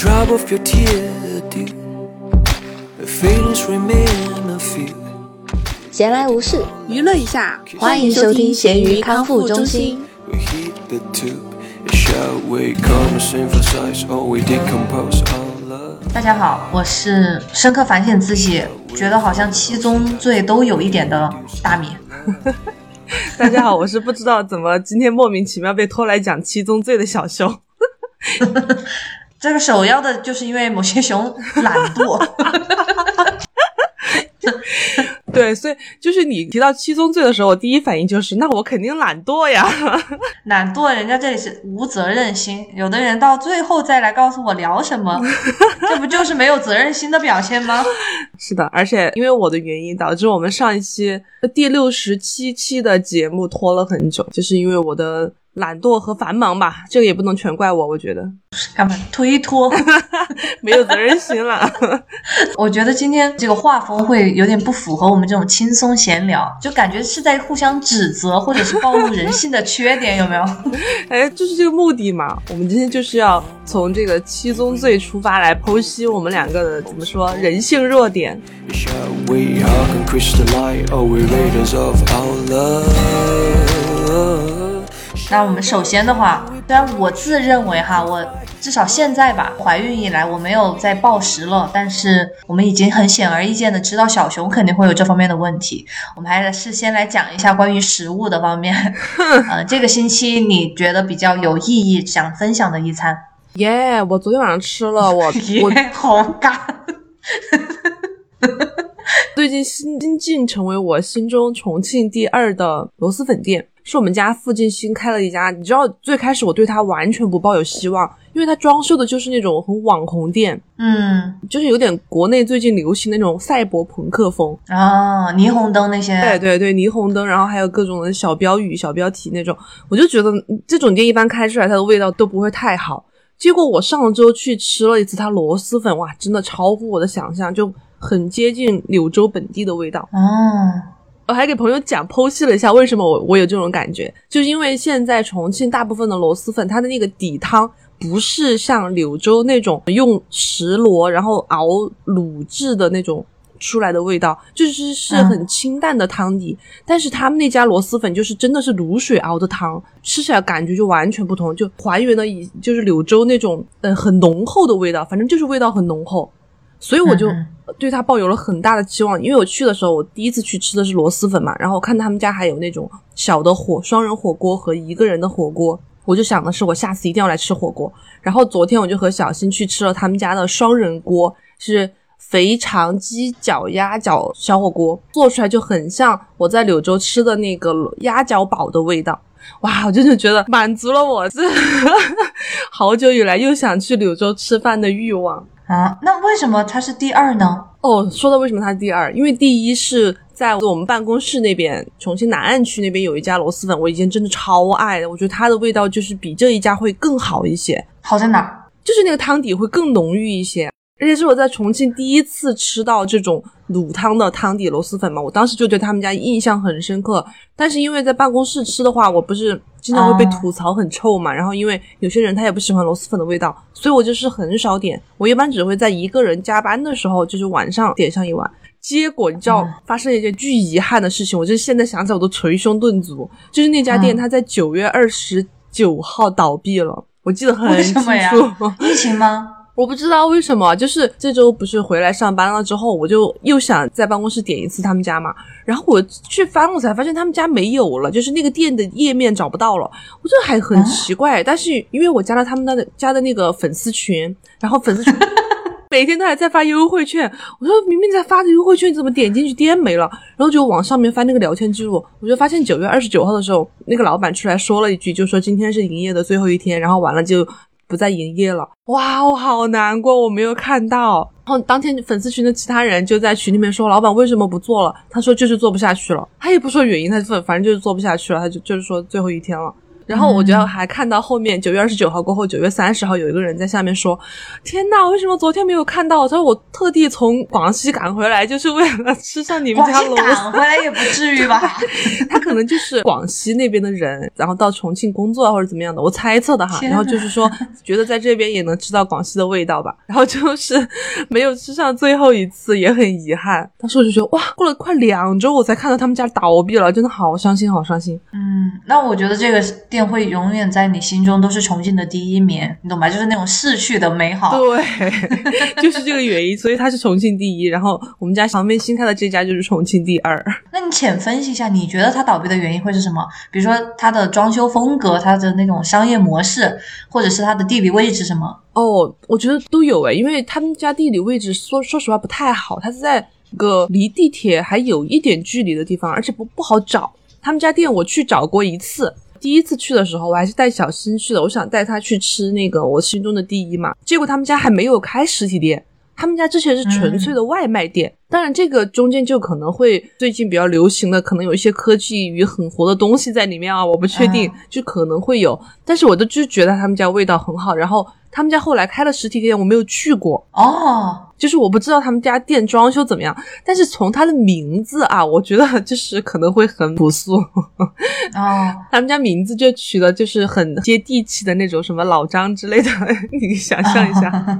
drop of your tear, dear. The feelings remain a few. 闲来无事，娱乐一下。欢迎收听咸鱼康复中心。大家好，我是深刻反省自己，觉得好像七宗罪都有一点的大米。大家好，我是不知道怎么今天莫名其妙被拖来讲七宗罪的小熊。这个首要的就是因为某些熊懒惰，对，所以就是你提到七宗罪的时候，我第一反应就是，那我肯定懒惰呀。懒惰，人家这里是无责任心。有的人到最后再来告诉我聊什么，这不就是没有责任心的表现吗？是的，而且因为我的原因，导致我们上一期第六十七期的节目拖了很久，就是因为我的懒惰和繁忙吧。这个也不能全怪我，我觉得干嘛推脱？没有责任心了。我觉得今天这个画风会有点不符合我们这种轻松闲聊，就感觉是在互相指责或者是暴露人性的缺点，有没有？哎，就是这个目的嘛。我们今天就是要从这个七宗罪出发来剖析我们两个的怎么说人性弱点。那我们首先的话，虽然我自认为哈，我至少现在吧，怀孕以来我没有再暴食了，但是我们已经很显而易见的知道小熊肯定会有这方面的问题。我们还是先来讲一下关于食物的方面。呃，这个星期你觉得比较有意义、想分享的一餐？耶、我昨天晚上吃了，我我耶，好尬。最近新新晋成为我心中重庆第二的螺蛳粉店，是我们家附近新开了一家。你知道，最开始我对它完全不抱有希望，因为它装修的就是那种很网红店，嗯，就是有点国内最近流行那种赛博朋克风。啊，霓虹灯那些，对对对，霓虹灯，然后还有各种的小标语、小标题那种，我就觉得嗯这种店一般开出来它的味道都不会太好。结果我上周去吃了一次它螺蛳粉，哇，真的超乎我的想象，就很接近柳州本地的味道。哦，我还给朋友讲剖析了一下为什么我我有这种感觉，就是因为现在重庆大部分的螺蛳粉，它的那个底汤不是像柳州那种用石螺然后熬卤制的那种出来的味道，就是是很清淡的汤底。但是他们那家螺蛳粉就是真的是卤水熬的汤，吃起来感觉就完全不同，就还原了以就是柳州那种呃很浓厚的味道，反正就是味道很浓厚。所以我就嗯对它抱有了很大的期望，因为我去的时候，我第一次去吃的是螺蛳粉嘛，然后我看他们家还有那种小的火双人火锅和一个人的火锅，我就想的是我下次一定要来吃火锅。然后昨天我就和小新去吃了他们家的双人锅，是肥肠鸡脚鸭脚小火锅，做出来就很像我在柳州吃的那个鸭脚煲的味道。哇，我真的觉得满足了我这 好久以来又想去柳州吃饭的欲望。啊，那为什么它是第二呢？哦，说到为什么它是第二，因为第一是在我们办公室那边，重庆南岸区那边有一家螺蛳粉，我以前真的超爱的，我觉得它的味道就是比这一家会更好一些，好在哪儿？就是那个汤底会更浓郁一些，而且是我在重庆第一次吃到这种卤汤的汤底螺蛳粉嘛，我当时就对他们家印象很深刻。但是因为在办公室吃的话，我不是经常会被吐槽很臭嘛，然后因为有些人他也不喜欢螺蛳粉的味道，所以我就是很少点，我一般只会在一个人加班的时候，就是晚上点上一碗。结果你知道嗯发生了一件巨遗憾的事情，我就是现在想起来我都捶胸顿足，就是那家店嗯它在九月二十九号倒闭了，我记得很为清楚。疫情吗？我不知道为什么，就是这周不是回来上班了之后，我就又想在办公室点一次他们家嘛，然后我去翻，我才发现他们家没有了，就是那个店的页面找不到了，我这还很奇怪。但是因为我加了他们的家的那个粉丝群，然后粉丝群 每天都还在发优惠券，我说明明在发的优惠券，怎么点进去店没了？然后就往上面翻那个聊天记录，我就发现九月二十九号的时候，那个老板出来说了一句，就说今天是营业的最后一天，然后完了就不再营业了。哇，我好难过，我没有看到。然后当天粉丝群的其他人就在群里面说，老板为什么不做了？他说就是做不下去了，他也不说原因，他反反正就是做不下去了，他就就是说最后一天了。然后我觉得还看到后面九月二十九号过后，九月三十号有一个人在下面说：“天呐，为什么昨天没有看到？”他说：“我特地从广西赶回来，就是为了吃上你们家螺蛳。赶回来也不至于吧？他可能就是广西那边的人，然后到重庆工作啊或者怎么样的，我猜测的哈。然后就是说，觉得在这边也能吃到广西的味道吧。然后就是没有吃上最后一次，也很遗憾。当时我就觉得哇，过了快两周我才看到他们家倒闭了，真的好伤心，好伤心。嗯，那我觉得这个店会永远在你心中都是重庆的第一名，你懂吧？就是那种逝去的美好。对，就是这个原因，所以它是重庆第一。然后我们家旁边新开的这家就是重庆第二。那你浅分析一下，你觉得它倒闭的原因会是什么？比如说它的装修风格、它的那种商业模式，或者是它的地理位置什么？哦，我觉得都有诶，因为他们家地理位置说说实话不太好，它是在个离地铁还有一点距离的地方，而且不不好找。他们家店我去找过一次，第一次去的时候我还是带小新去的，我想带他去吃那个我心中的第一嘛，结果他们家还没有开实体店。他们家之前是纯粹的外卖店，当然这个中间就可能会最近比较流行的，可能有一些科技与很活的东西在里面啊，我不确定，嗯就可能会有。但是我都就觉得他们家味道很好，然后他们家后来开了实体店，我没有去过，哦，就是我不知道他们家店装修怎么样。但是从它的名字啊，我觉得 就是可能会很朴素，哦，他们家名字就取的就是很接地气的那种什么老张之类的，你想象一下，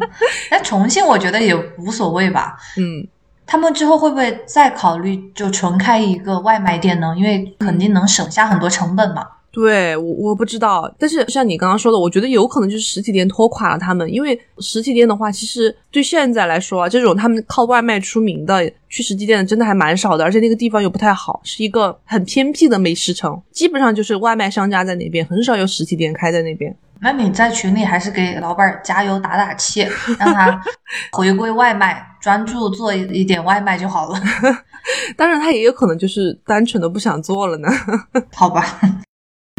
但重庆我觉得也无所谓吧。嗯。他们之后会不会再考虑就纯开一个外卖店呢？因为肯定能省下很多成本嘛。对我我不知道，但是像你刚刚说的，我觉得有可能就是实体店拖垮了他们，因为实体店的话，其实对现在来说啊，这种他们靠外卖出名的，去实体店的真的还蛮少的，而且那个地方又不太好，是一个很偏僻的美食城，基本上就是外卖商家在那边，很少有实体店开在那边。那你在群里还是给老板加油打打气，让他 回归外卖，专注做一一点外卖就好了，当然，他也有可能就是单纯的不想做了呢。好吧？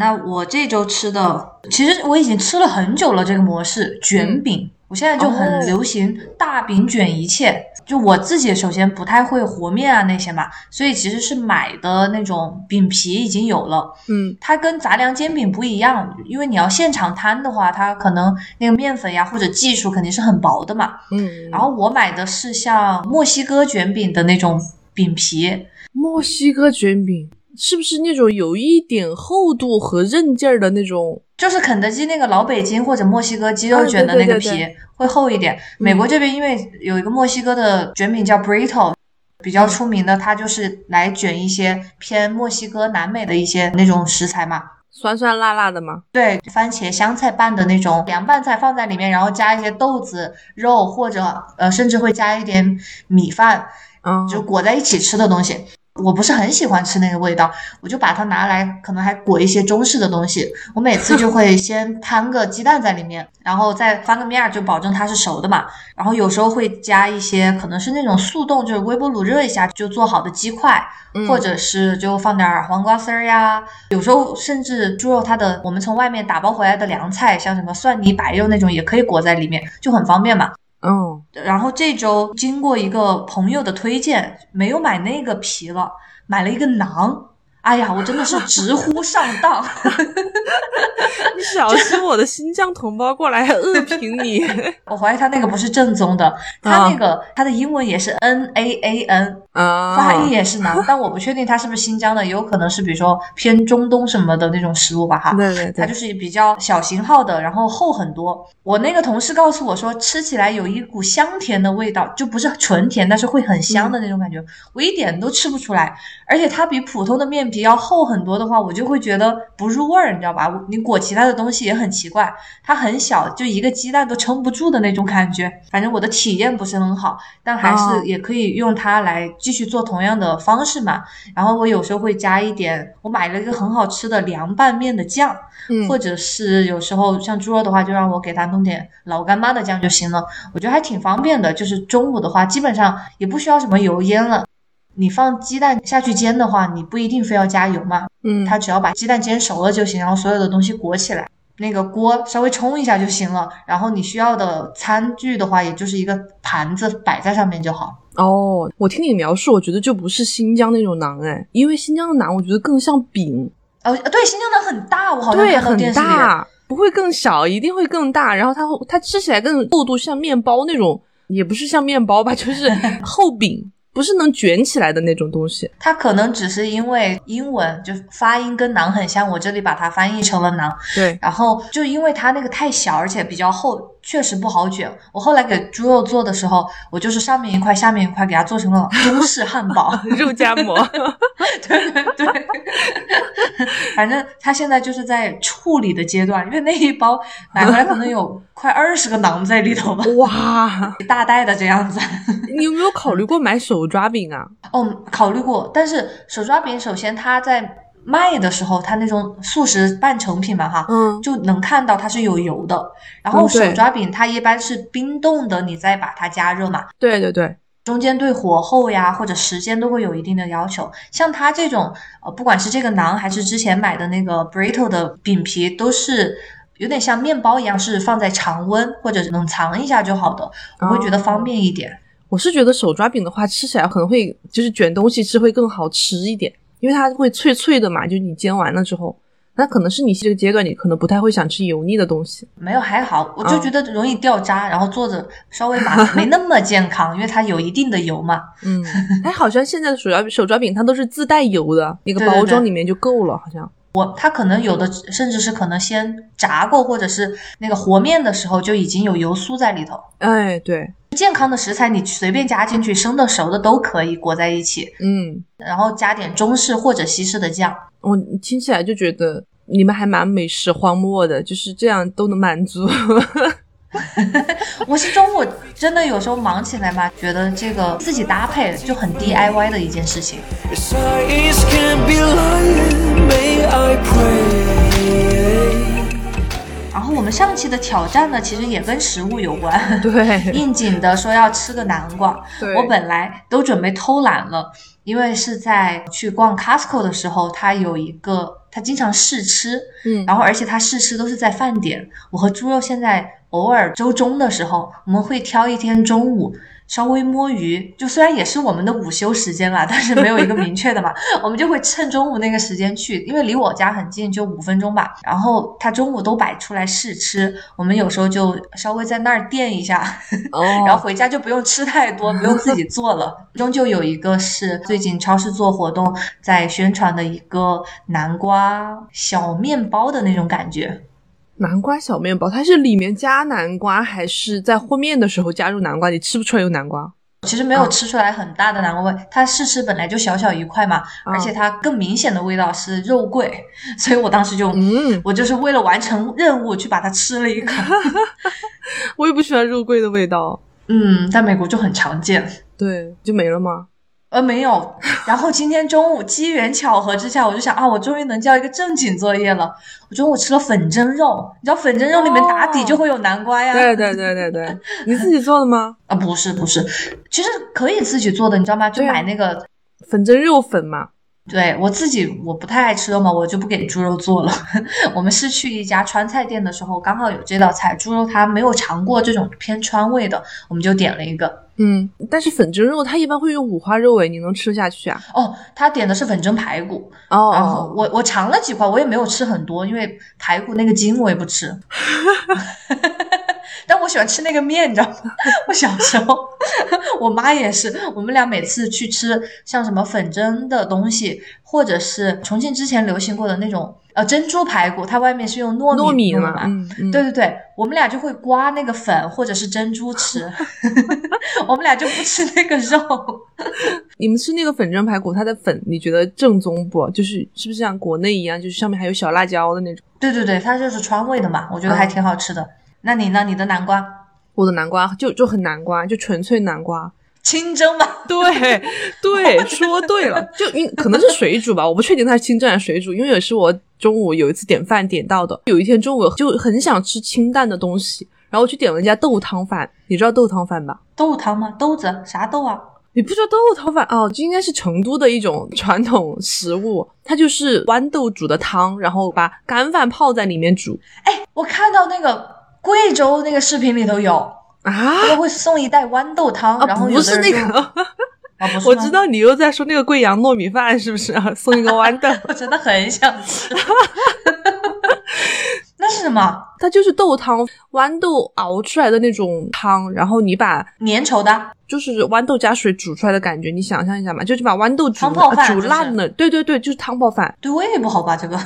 那我这周吃的，其实我已经吃了很久了。这个模式卷饼，我现在就哦很流行大饼卷一切。就我自己首先不太会和面啊那些嘛，所以其实是买的那种饼皮已经有了。嗯它跟杂粮煎饼不一样，因为你要现场摊的话，它可能那个面粉呀或者技术肯定是很薄的嘛。嗯，然后我买的是像墨西哥卷饼的那种饼皮，墨西哥卷饼是不是那种有一点厚度和韧劲儿的那种？就是肯德基那个老北京或者墨西哥鸡肉卷的那个皮、会厚一点。美国这边因为有一个墨西哥的卷饼叫 burrito，比较出名的，它就是来卷一些偏墨西哥、南美的一些那种食材嘛。酸酸辣辣的吗？对，番茄香菜拌的那种凉拌菜放在里面，然后加一些豆子、肉或者呃，甚至会加一点米饭，嗯，就裹在一起吃的东西。我不是很喜欢吃那个味道，我就把它拿来，可能还裹一些中式的东西。我每次就会先 摊个鸡蛋在里面，然后再翻个面儿，就保证它是熟的嘛。然后有时候会加一些，可能是那种速冻，就是微波炉热一下就做好的鸡块，嗯或者是就放点儿黄瓜丝儿呀。有时候甚至猪肉它的，我们从外面打包回来的凉菜，像什么蒜泥白肉那种，也可以裹在里面，就很方便嘛。嗯，然后这周经过一个朋友的推荐，没有买那个皮了，买了一个囊。哎呀，我真的是直呼上当。你小心我的新疆同胞过来恶评你。我怀疑他那个不是正宗的，他那个、他的英文也是 N A A N，啊，发音也是难，但我不确定他是不是新疆的，有可能是比如说偏中东什么的那种食物吧哈。对对对，它就是比较小型号的，然后厚很多。我那个同事告诉我说，吃起来有一股香甜的味道，就不是纯甜，但是会很香的那种感觉。我一点都吃不出来，而且它比普通的面皮要厚很多的话，我就会觉得不入味儿，你知道吧？你裹其他的东西也很奇怪，它很小，就一个鸡蛋都撑不住的那种感觉。反正我的体验不是很好，但还哦是也可以用它来继续做同样的方式嘛。然后我有时候会加一点，我买了一个很好吃的凉拌面的酱。嗯或者是有时候像猪肉的话，就让我给它弄点老干妈的酱就行了。我觉得还挺方便的。就是中午的话，基本上也不需要什么油烟了。你放鸡蛋下去煎的话，你不一定非要加油嘛，嗯，它只要把鸡蛋煎熟了就行，然后所有的东西裹起来，那个锅稍微冲一下就行了。然后你需要的餐具的话，也就是一个盘子摆在上面就好。哦，我听你描述，我觉得就不是新疆那种馕哎，因为新疆的馕我觉得更像饼。哦，对，新疆馕很大，我好像对，很看到电视里。大，不会更小，一定会更大。然后它它吃起来更厚度像面包那种，也不是像面包吧，就是厚饼，不是能卷起来的那种东西。它可能只是因为英文就发音跟馕很像，我这里把它翻译成了馕。对，然后就因为它那个太小，而且比较厚，确实不好卷。我后来给猪肉做的时候，我就是上面一块，下面一块，给它做成了中式汉堡。肉夹馍。对对对，反正它现在就是在处理的阶段，因为那一包买回来可能有快二十个馕在里头吧，哇，一大袋的这样子。你有没有考虑过买手抓饼啊？哦，考虑过，但是手抓饼首先它在卖的时候，它那种速食半成品嘛，哈，嗯，就能看到它是有油的。然后手抓饼它一般是冰冻的，你再把它加热嘛，对对对，中间对火候呀或者时间都会有一定的要求。像它这种，呃，不管是这个馕还是之前买的那个 burrito 的饼皮，都是有点像面包一样，是放在常温或者冷藏一下就好的，我会觉得方便一点。我是觉得手抓饼的话，吃起来可能会就是卷东西吃会更好吃一点，因为它会脆脆的嘛，就你煎完了之后。那可能是你这个阶段，你可能不太会想吃油腻的东西。没有还好，我就嗯觉得容易掉渣，然后做着稍微麻烦，没那么健康，因为它有一定的油嘛。嗯，哎，好像现在的手抓手抓饼它都是自带油的，那个包装里面就够了，好像。我它可能有的甚至是可能先炸过，或者是那个和面的时候就已经有油酥在里头。哎，对，健康的食材你随便加进去，生的熟的都可以裹在一起，嗯，然后加点中式或者西式的酱。我听起来就觉得你们还蛮美食荒漠的，就是这样都能满足。我是中午真的有时候忙起来嘛，觉得这个自己搭配就很 DIY 的一件事情。然后我们上期的挑战呢，其实也跟食物有关。对，应景的说要吃个南瓜，对我本来都准备偷懒了，因为是在去逛 Costco 的时候，他有一个，他经常试吃，嗯然后而且他试吃都是在饭点。我和猪肉现在偶尔周中的时候，我们会挑一天中午。稍微摸鱼，就虽然也是我们的午休时间啦，但是没有一个明确的嘛，我们就会趁中午那个时间去，因为离我家很近，就五分钟吧。然后他中午都摆出来试吃，我们有时候就稍微在那儿垫一下，哦，然后回家就不用吃太多，不用自己做了。终究有一个是最近超市做活动在宣传的一个南瓜小面包的那种感觉。南瓜小面包，它是里面加南瓜，还是在和面的时候加入南瓜？你吃不出来有南瓜？其实没有吃出来很大的南瓜味，它试吃本来就小小一块嘛，嗯而且它更明显的味道是肉桂，所以我当时就，嗯，我就是为了完成任务去把它吃了一口。我也不喜欢肉桂的味道。嗯，在美国就很常见。对，就没了吗？呃，没有。然后今天中午机缘巧合之下，我就想啊，我终于能交一个正经作业了。我中午吃了粉蒸肉，你知道粉蒸肉里面打底就会有南瓜呀？对对对对对，你自己做的吗？啊，不是不是，其实可以自己做的，你知道吗？就买那个。粉蒸肉粉嘛。对我自己我不太爱吃肉嘛，我就不给猪肉做了。我们是去一家川菜店的时候，刚好有这道菜，猪肉它没有尝过这种偏川味的，我们就点了一个。嗯，但是粉蒸肉它一般会用五花肉诶，你能吃下去啊？哦，他点的是粉蒸排骨，哦然后我我尝了几块，我也没有吃很多，因为排骨那个筋我也不吃。但我喜欢吃那个面，你知道吗？我小时候，我妈也是，我们俩每次去吃像什么粉蒸的东西，或者是重庆之前流行过的那种呃珍珠排骨，它外面是用糯米糯米嘛，弄的嘛。嗯嗯，对对对，我们俩就会刮那个粉或者是珍珠吃，我们俩就不吃那个肉。你们吃那个粉蒸排骨，它的粉你觉得正宗不？就是是不是像国内一样，就是上面还有小辣椒的那种？对对对，它就是川味的嘛，我觉得还挺好吃的。那你呢？你的南瓜我的南瓜就就很南瓜，就纯粹南瓜。清蒸吗？对 对，说对了，就因可能是水煮吧，我不确定它是清蒸还是水煮，因为也是我中午有一次点饭点到的。有一天中午就很想吃清淡的东西，然后我去点了一家豆汤饭，你知道豆汤饭吧？豆汤吗？豆子啥豆啊？你不说豆汤饭哦，这应该是成都的一种传统食物，它就是豌豆煮的汤，然后把干饭泡在里面煮哎，我看到那个贵州那个视频里头有，啊他会送一袋豌豆汤，然啊，后有不是那个，啊，不是 我知，道你又在说那个贵阳糯米饭是不是啊？送一个豌豆，我真的很想吃。那是什么？它就是豆汤，豌豆熬出来的那种汤，然后你把粘稠的，就是豌豆加水煮出来的感觉，你想象一下嘛，就是把豌豆煮汤泡饭煮就是烂了，对对对，就是汤泡饭，对胃不好吧？这个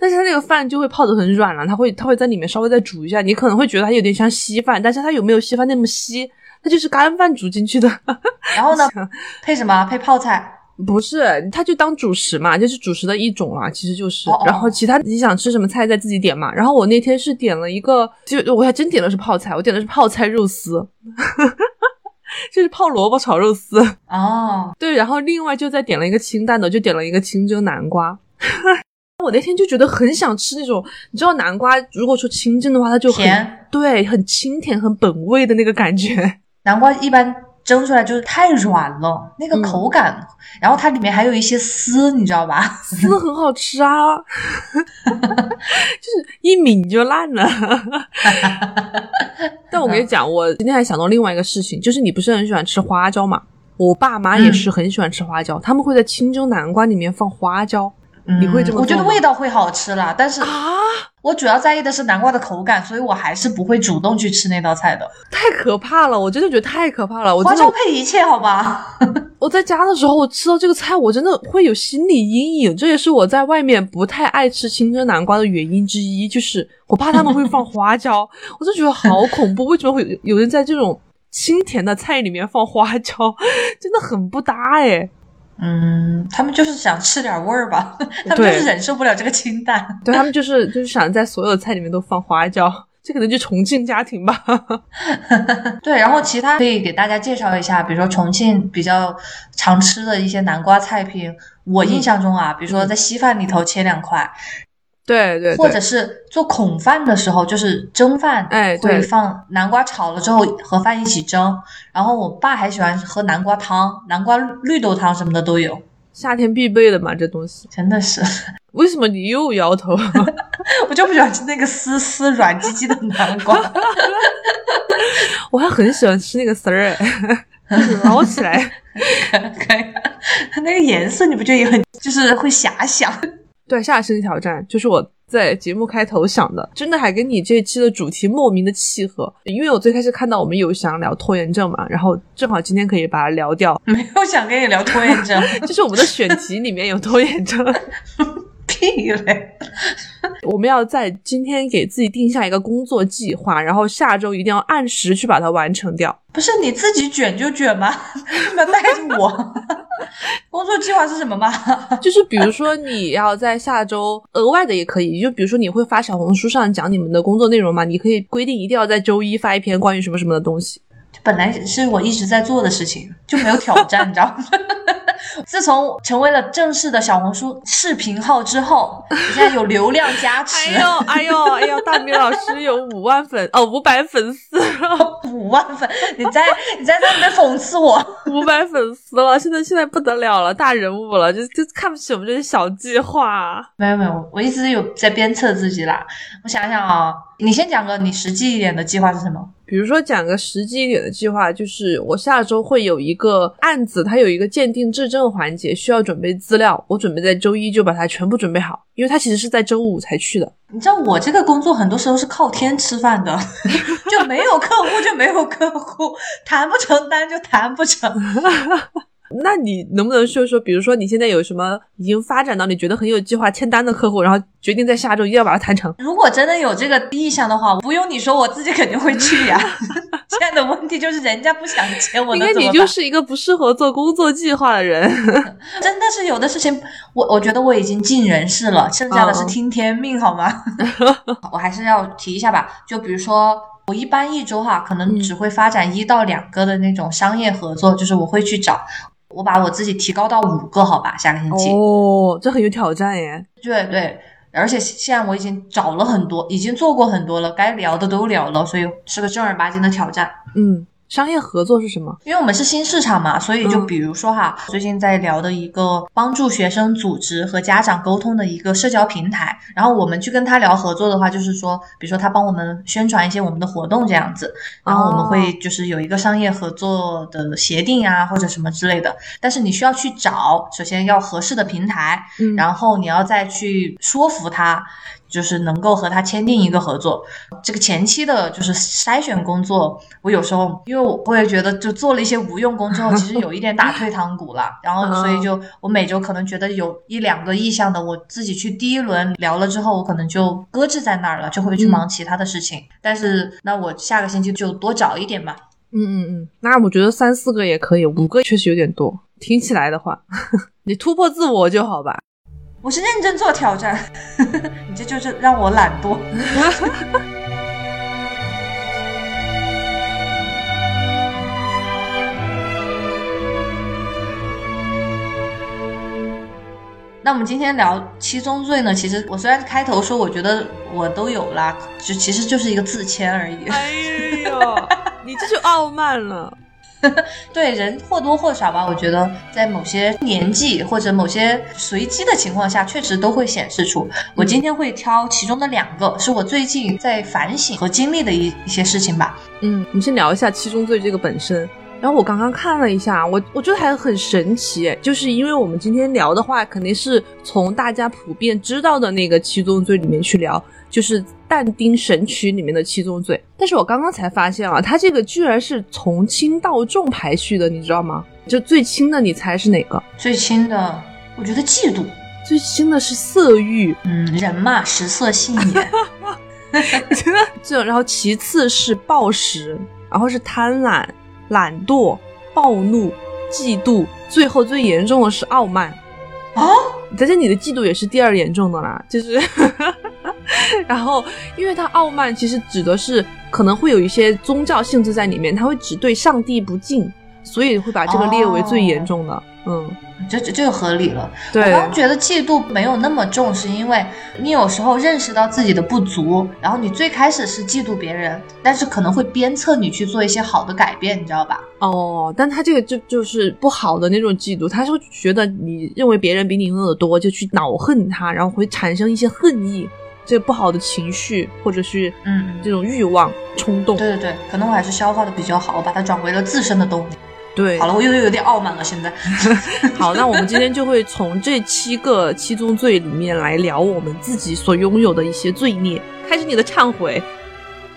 但是它那个饭就会泡的很软了，它会它会在里面稍微再煮一下，你可能会觉得它有点像稀饭，但是它有没有稀饭那么稀？它就是干饭煮进去的，然后呢，配什么？配泡菜。不是，他就当主食嘛，就是主食的一种啦，其实就是。哦哦然后其他你想吃什么菜再自己点嘛。然后我那天是点了一个，就我还真点的是泡菜，我点的是泡菜肉丝，就是泡萝卜炒肉丝。哦，对，然后另外就再点了一个清淡的，就点了一个清蒸南瓜。我那天就觉得很想吃那种，你知道南瓜如果说清蒸的话，它就很甜对，很清甜、很本味的那个感觉。南瓜一般蒸出来就是太软了，那个嗯口感，然后它里面还有一些丝，你知道吧？丝很好吃啊，就是一抿就烂了。但我跟你讲，我今天还想到另外一个事情，就是你不是很喜欢吃花椒嘛？我爸妈也是很喜欢吃花椒，他们会在清蒸南瓜里面放花椒你会这么嗯我觉得味道会好吃啦，但是啊，我主要在意的是南瓜的口感，所以我还是不会主动去吃那道菜的。太可怕了！我真的觉得太可怕了。我花椒配一切，好吧？我在家的时候，我吃到这个菜，我真的会有心理阴影。这也是我在外面不太爱吃清蒸南瓜的原因之一，就是我怕他们会放花椒，我就觉得好恐怖。为什么会有有人在这种清甜的菜里面放花椒？真的很不搭哎。嗯，他们就是想吃点味儿吧，他们就是忍受不了这个清淡。对他们就是就是想在所有菜里面都放花椒，这可能就重庆家庭吧。对，然后其他可以给大家介绍一下，比如说重庆比较常吃的一些南瓜菜品。我印象中啊，比如说在稀饭里头切两块，对对对，或者是做孔饭的时候，就是蒸饭，哎对会放南瓜炒了之后和饭一起蒸。然后我爸还喜欢喝南瓜汤、南瓜绿豆汤什么的都有，夏天必备的嘛，这东西。真的是，为什么你又摇头？我就不喜欢吃那个丝丝软唧唧的南瓜。我还很喜欢吃那个丝儿，哎 捞起来。可以，那个颜色你不觉得也很，就是会遐想？对，下身挑战就是我在节目开头想的，真的还跟你这一期的主题莫名的契合。因为我最开始看到我们有想聊拖延症嘛，然后正好今天可以把它聊掉，没有想跟你聊拖延症，就是我们的选题里面有拖延症。屁嘞！我们要在今天给自己定下一个工作计划，然后下周一定要按时去把它完成掉。不是你自己卷就卷吗？为什么要带着我？工作计划是什么吗？就是比如说你要在下周额外的也可以，就比如说你会发小红书上讲你们的工作内容嘛，你可以规定一定要在周一发一篇关于什么什么的东西。本来是我一直在做的事情，就没有挑战，你知道吗？自从成为了正式的小红书视频号之后，我 现在有流量加持哎，呦哎呦哎呦，大明老师有五万粉哦，五百粉丝了，五万粉，你在你在在那边讽刺我？五百粉丝了，现在现在不得了了，大人物了，就就看不起我们这些小计划。没有没有，我一直有在鞭策自己啦。我想想啊，你先讲个你实际一点的计划是什么？比如说讲个实际一点的计划，就是我下周会有一个案子，它有一个鉴定质证环节，需要准备资料，我准备在周一就把它全部准备好，因为它其实是在周五才去的。你知道我这个工作很多时候是靠天吃饭的，就没有客户就没有客户，谈不成单就谈不成。那你能不能说说，比如说你现在有什么已经发展到你觉得很有计划签单的客户，然后决定在下周一定要把它谈成？如果真的有这个意向的话，不用你说，我自己肯定会去呀。现在的问题就是人家不想接，我应该能怎么办？你就是一个不适合做工作计划的人。真的是有的事情，我我觉得我已经尽人事了，剩下的是嗯听天命，好吗？我还是要提一下吧，就比如说。我一般一周哈，可能嗯只会发展一到两个的那种商业合作，就是我会去找，我把我自己提高到五个，好吧，下个星期。哦，这很有挑战耶。对对，而且现在我已经找了很多，已经做过很多了，该聊的都聊了，所以是个正儿八经的挑战。嗯，商业合作是什么？因为我们是新市场嘛，所以就嗯比如说哈，最近在聊的一个帮助学生组织和家长沟通的一个社交平台，然后我们去跟他聊合作的话，就是说，比如说他帮我们宣传一些我们的活动这样子，然后我们会就是有一个商业合作的协定啊，或者什么之类的。但是你需要去找，首先要合适的平台，嗯然后你要再去说服他，就是能够和他签订一个合作。这个前期的就是筛选工作，我有时候因为我会觉得就做了一些无用功之后，其实有一点打退堂鼓了。然后所以就我每周可能觉得有一两个意向的，我自己去第一轮聊了之后，我可能就搁置在那儿了，就会去忙其他的事情。但是那我下个星期就多找一点吧。嗯嗯嗯，那我觉得三四个也可以，五个确实有点多。听起来的话，你突破自我就好吧。我是认真做挑战，你这就是让我懒惰。那我们今天聊七宗罪呢？其实我虽然开头说我觉得我都有啦，就其实就是一个自谦而已。哎呦，你这就傲慢了。对人或多或少吧，我觉得在某些年纪或者某些随机的情况下，确实都会显示出。我今天会挑其中的两个，是我最近在反省和经历的一一些事情吧。嗯，我们先聊一下七宗罪这个本身。然后我刚刚看了一下，我我觉得还很神奇，就是因为我们今天聊的话，肯定是从大家普遍知道的那个七宗罪里面去聊，就是但丁《神曲》里面的七宗罪。但是我刚刚才发现啊，它这个居然是从轻到重排序的，你知道吗？就最轻的，你猜是哪个？最轻的，我觉得嫉妒。最轻的是色欲，嗯，人嘛，食色性也。这然后其次是暴食，然后是贪婪、懒惰、暴怒、嫉妒，最后最严重的是傲慢。啊，但是你的嫉妒也是第二严重的啦，就是，然后因为他傲慢其实指的是可能会有一些宗教性质在里面，他会只对上帝不敬，所以会把这个列为最严重的。嗯，这这这就合理了。对我刚觉得嫉妒没有那么重，是因为你有时候认识到自己的不足，然后你最开始是嫉妒别人，但是可能会鞭策你去做一些好的改变，你知道吧？哦，但他这个就就是不好的那种嫉妒，他是会觉得你认为别人比你拥有的多，就去恼恨他，然后会产生一些恨意，这不好的情绪或者是嗯这种欲望冲动。对对对，可能我还是消化的比较好，我把它转为了自身的动力。对，好了，我又有点傲慢了，现在。好，那我们今天就会从这七个七宗罪里面来聊我们自己所拥有的一些罪孽，开始你的忏悔。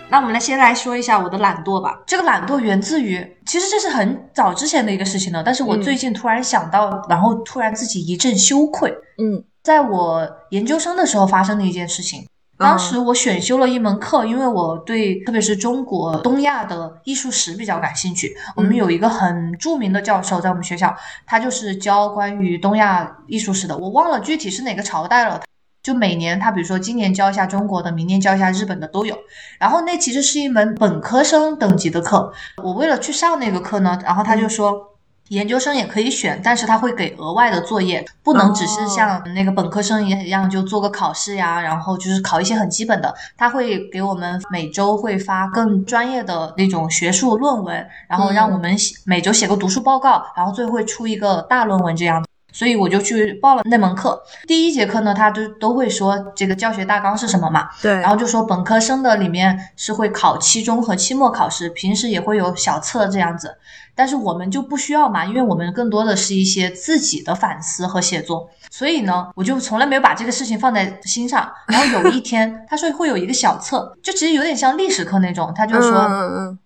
那我们来先来说一下我的懒惰吧。这个懒惰源自于，其实这是很早之前的一个事情了，但是我嗯最近突然想到，然后突然自己一阵羞愧。嗯，在我研究生的时候发生的一件事情。当时我选修了一门课，因为我对特别是中国东亚的艺术史比较感兴趣。我们有一个很著名的教授在我们学校，他就是教关于东亚艺术史的，我忘了具体是哪个朝代了。就每年他比如说今年教一下中国的，明年教一下日本的都有。然后那其实是一门本科生等级的课，我为了去上那个课呢，然后他就说。研究生也可以选，但是他会给额外的作业，不能只是像那个本科生一样就做个考试呀，然后就是考一些很基本的。他会给我们每周会发更专业的那种学术论文，然后让我们写每周写个读书报告，然后最后会出一个大论文这样的。所以我就去报了那门课。第一节课呢，他都都会说这个教学大纲是什么嘛，对，然后就说本科生的里面是会考期中和期末考试，平时也会有小测这样子。但是我们就不需要嘛，因为我们更多的是一些自己的反思和写作，所以呢，我就从来没有把这个事情放在心上。然后有一天，他说会有一个小册，就其实有点像历史课那种，他就说，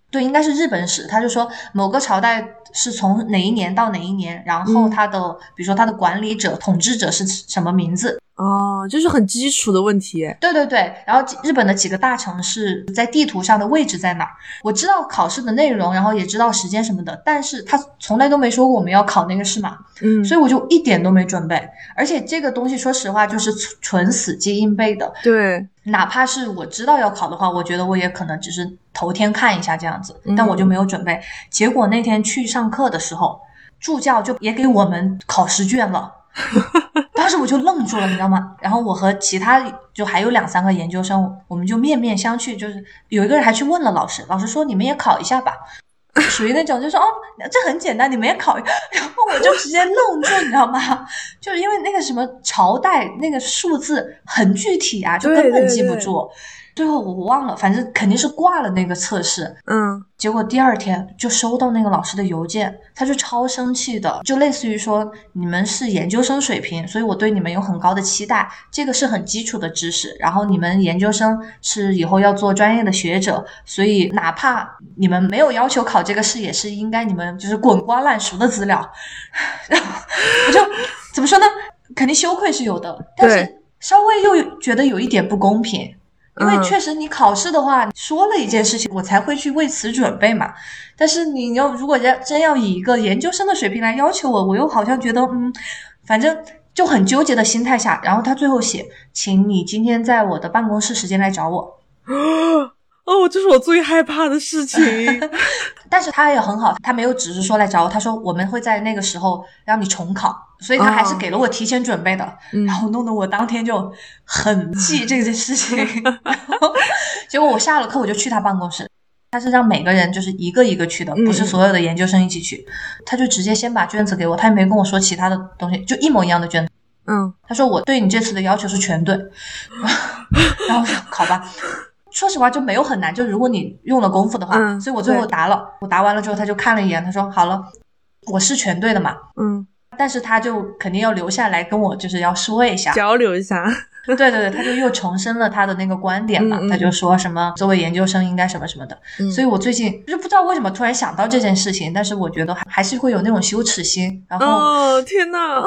对，应该是日本史，他就说某个朝代是从哪一年到哪一年，然后他的，比如说他的管理者、统治者是什么名字，哦，就是很基础的问题。对对对，然后日本的几个大城市在地图上的位置在哪儿？我知道考试的内容，然后也知道时间什么的，但是他从来都没说过我们要考那个试嘛，嗯，所以我就一点都没准备。而且这个东西，说实话，就是纯纯死记硬背的。对，哪怕是我知道要考的话，我觉得我也可能只是头天看一下这样子，嗯但我就没有准备。结果那天去上课的时候，助教就也给我们考试卷了。当时我就愣住了，你知道吗？然后我和其他就还有两三个研究生，我们就面面相觑，就是有一个人还去问了老师，老师说你们也考一下吧。属于那种就说哦，这很简单，你们也考，然后我就直接愣住，你知道吗？就是因为那个什么朝代那个数字很具体啊，就根本记不住。最后我忘了，反正肯定是挂了那个测试。嗯，结果第二天就收到那个老师的邮件，他就超生气的，就类似于说你们是研究生水平，所以我对你们有很高的期待，这个是很基础的知识。然后你们研究生是以后要做专业的学者，所以哪怕你们没有要求考这个试，也是应该你们就是滚瓜烂熟的资料。然后我就怎么说呢？肯定羞愧是有的，但是稍微又觉得有一点不公平。因为确实，你考试的话说了一件事情，我才会去为此准备嘛。但是你要如果要真要以一个研究生的水平来要求我，我又好像觉得，嗯，反正就很纠结的心态下。然后他最后写，请你今天在我的办公室时间来找我。哦，这是我最害怕的事情。但是他也很好，他没有只是说来找我，他说我们会在那个时候让你重考，所以他还是给了我提前准备的，然后弄得我当天就很记这件事情。结果我下了课我就去他办公室，他是让每个人就是一个一个去的，不是所有的研究生一起去，他就直接先把卷子给我，他也没跟我说其他的东西，就一模一样的卷子。嗯，他说我对你这次的要求是全对，然后考吧。说实话就没有很难，就如果你用了功夫的话，所以我最后答了。我答完了之后，他就看了一眼，他说：“好了，我是全对的嘛。”嗯，但是他就肯定要留下来跟我就是要说一下，交流一下。对对对，他就又重申了他的那个观点嘛，他就说什么作为研究生应该什么什么的。所以我最近就不知道为什么突然想到这件事情，但是我觉得还还是会有那种羞耻心。然后，哦天呐。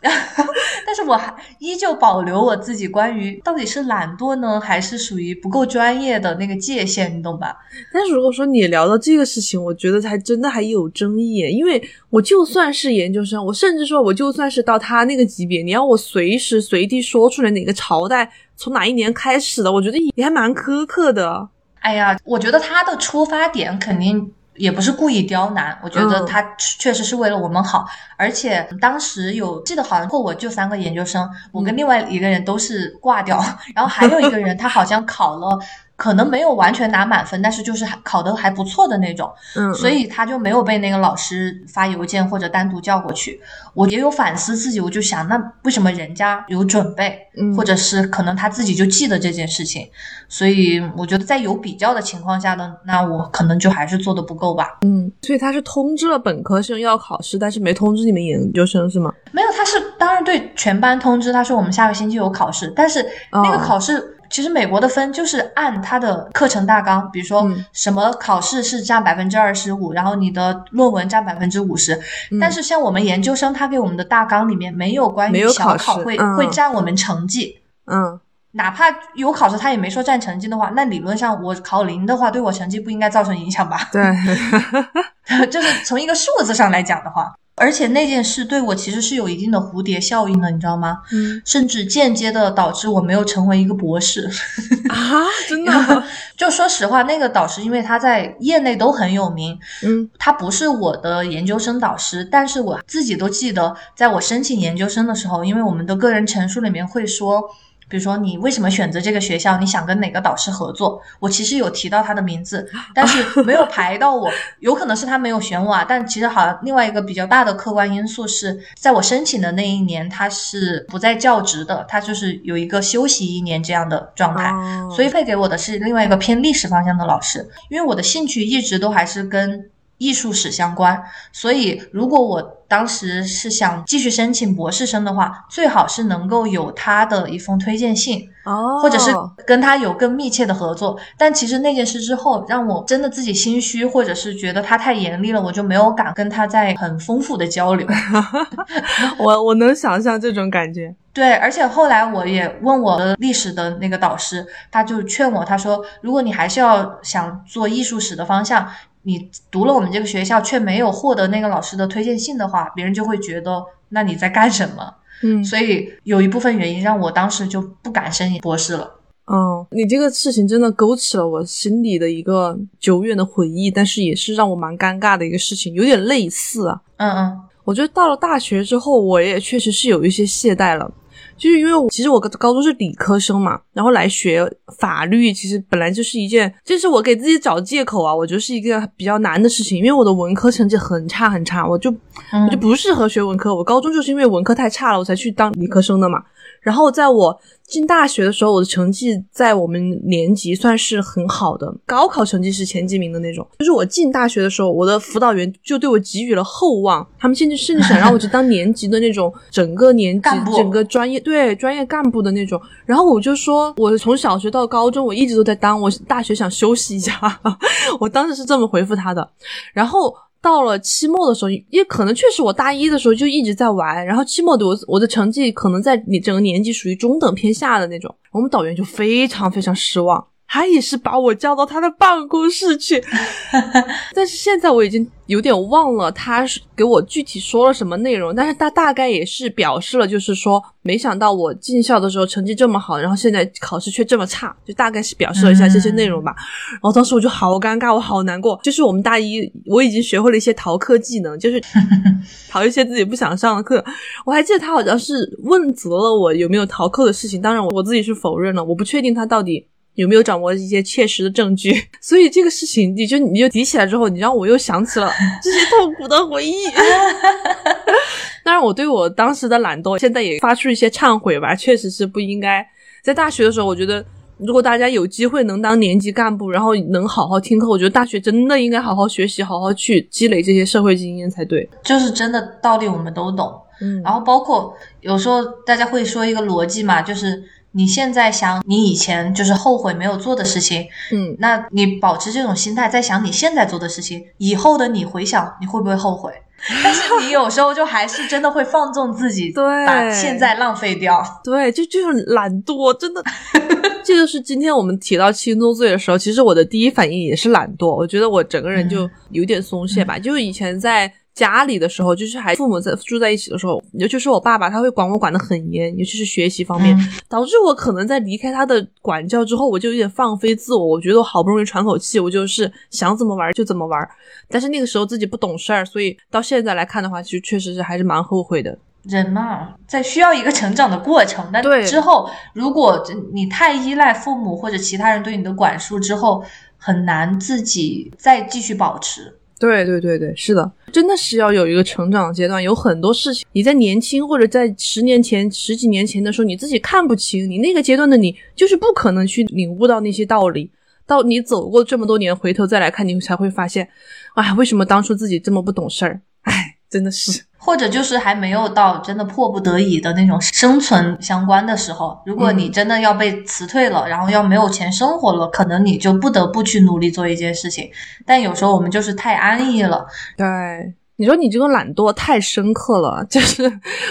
但是我还依旧保留我自己关于到底是懒惰呢，还是属于不够专业的那个界限，你懂吧？但是如果说你聊到这个事情，我觉得还真的还有争议，因为我就算是研究生，我甚至说我就算是到他那个级别，你要我随时随地说出来哪个朝代从哪一年开始的，我觉得也还蛮苛刻的。哎呀，我觉得他的出发点肯定。也不是故意刁难，我觉得他确实是为了我们好，而且当时有记得好像我就三个研究生，我跟另外一个人都是挂掉，然后还有一个人他好像考了。可能没有完全拿满分，但是就是考得还不错的那种，嗯，所以他就没有被那个老师发邮件或者单独叫过去。我也有反思自己，我就想，那为什么人家有准备，或者是可能他自己就记得这件事情？所以我觉得在有比较的情况下呢，那我可能就还是做的不够吧。嗯，所以他是通知了本科生要考试，但是没通知你们研究生是吗？没有，他是当然对全班通知，他说我们下个星期有考试，但是那个考试。其实美国的分就是按它的课程大纲，比如说什么考试是占百分之二十五，然后你的论文占百分之五十。但是像我们研究生，他给我们的大纲里面没有关于小考会会占我们成绩。嗯，哪怕有考试，他也没说占成绩的话，那理论上我考零的话，对我成绩不应该造成影响吧？对，就是从一个数字上来讲的话。而且那件事对我其实是有一定的蝴蝶效应的，你知道吗？嗯，甚至间接的导致我没有成为一个博士啊！真的，就说实话，那个导师因为他在业内都很有名，嗯，他不是我的研究生导师，但是我自己都记得，在我申请研究生的时候，因为我们的个人陈述里面会说。比如说，你为什么选择这个学校？你想跟哪个导师合作？我其实有提到他的名字，但是没有排到我，有可能是他没有选我啊。但其实好像另外一个比较大的客观因素是在我申请的那一年，他是不在教职的，他就是有一个休息一年这样的状态，所以配给我的是另外一个偏历史方向的老师。因为我的兴趣一直都还是跟。艺术史相关，所以如果我当时是想继续申请博士生的话，最好是能够有他的一封推荐信，哦，或者是跟他有更密切的合作。但其实那件事之后，让我真的自己心虚，或者是觉得他太严厉了，我就没有敢跟他在很丰富的交流。我我能想象这种感觉。对，而且后来我也问我的历史的那个导师，他就劝我，他说，如果你还是要想做艺术史的方向。你读了我们这个学校，却没有获得那个老师的推荐信的话，别人就会觉得那你在干什么？嗯，所以有一部分原因让我当时就不敢申博士了。嗯，你这个事情真的勾起了我心里的一个久远的回忆，但是也是让我蛮尴尬的一个事情，有点类似啊。嗯嗯，我觉得到了大学之后，我也确实是有一些懈怠了。就是因为我其实我高中是理科生嘛，然后来学法律，其实本来就是一件，这是我给自己找借口啊，我觉得是一个比较难的事情，因为我的文科成绩很差很差，我就我就不适合学文科，我高中就是因为文科太差了，我才去当理科生的嘛。然后在我进大学的时候，我的成绩在我们年级算是很好的，高考成绩是前几名的那种。就是我进大学的时候，我的辅导员就对我给予了厚望，他们甚至甚至想让我去当年级的那种整个年级整个专业对专业干部的那种。然后我就说，我从小学到高中，我一直都在当，我大学想休息一下。我当时是这么回复他的。然后到了期末的时候，也可能确实我大一的时候就一直在玩，然后期末的我我的成绩可能在你整个年级属于中等偏下的那种，我们导员就非常非常失望。他也是把我叫到他的办公室去，但是现在我已经有点忘了他是给我具体说了什么内容，但是他大概也是表示了，就是说没想到我进校的时候成绩这么好，然后现在考试却这么差，就大概是表示了一下这些内容吧。然后当时我就好尴尬，我好难过。就是我们大一我已经学会了一些逃课技能，就是 逃一些自己不想上的课。我还记得他好像是问责了我有没有逃课的事情，当然我我自己是否认了，我不确定他到底。有没有掌握一些切实的证据？所以这个事情，你就你就提起来之后，你让我又想起了这些痛苦的回忆。当然，我对我当时的懒惰，现在也发出一些忏悔吧。确实是不应该在大学的时候，我觉得如果大家有机会能当年级干部，然后能好好听课，我觉得大学真的应该好好学习，好好去积累这些社会经验才对。就是真的道理我们都懂。嗯然后包括有时候大家会说一个逻辑嘛，就是你现在想你以前就是后悔没有做的事情，嗯，那你保持这种心态，在想你现在做的事情，以后的你回想你会不会后悔？但是你有时候就还是真的会放纵自己，对把现在浪费掉。对，就就是懒惰，真的。这就是今天我们提到七宗罪的时候，其实我的第一反应也是懒惰。我觉得我整个人就有点松懈吧。就是以前在家里的时候，就是还父母在住在一起的时候，尤其是我爸爸，他会管我管得很严，尤其是学习方面，嗯导致我可能在离开他的管教之后，我就有点放飞自我。我觉得我好不容易喘口气，我就是想怎么玩就怎么玩。但是那个时候自己不懂事儿，所以到现在来看的话，其实确实是还是蛮后悔的。人嘛，在需要一个成长的过程，但对之后如果你太依赖父母或者其他人对你的管束之后，很难自己再继续保持。对对对对，是的，真的是要有一个成长阶段，有很多事情你在年轻或者在十年前、十几年前的时候，你自己看不清，你那个阶段的你就是不可能去领悟到那些道理。到你走过这么多年，回头再来看，你才会发现，哎，为什么当初自己这么不懂事儿？哎，真的是。或者就是还没有到真的迫不得已的那种生存相关的时候，如果你真的要被辞退了，然后要没有钱生活了，可能你就不得不去努力做一件事情。但有时候我们就是太安逸了，对，你说你这个懒惰太深刻了，就是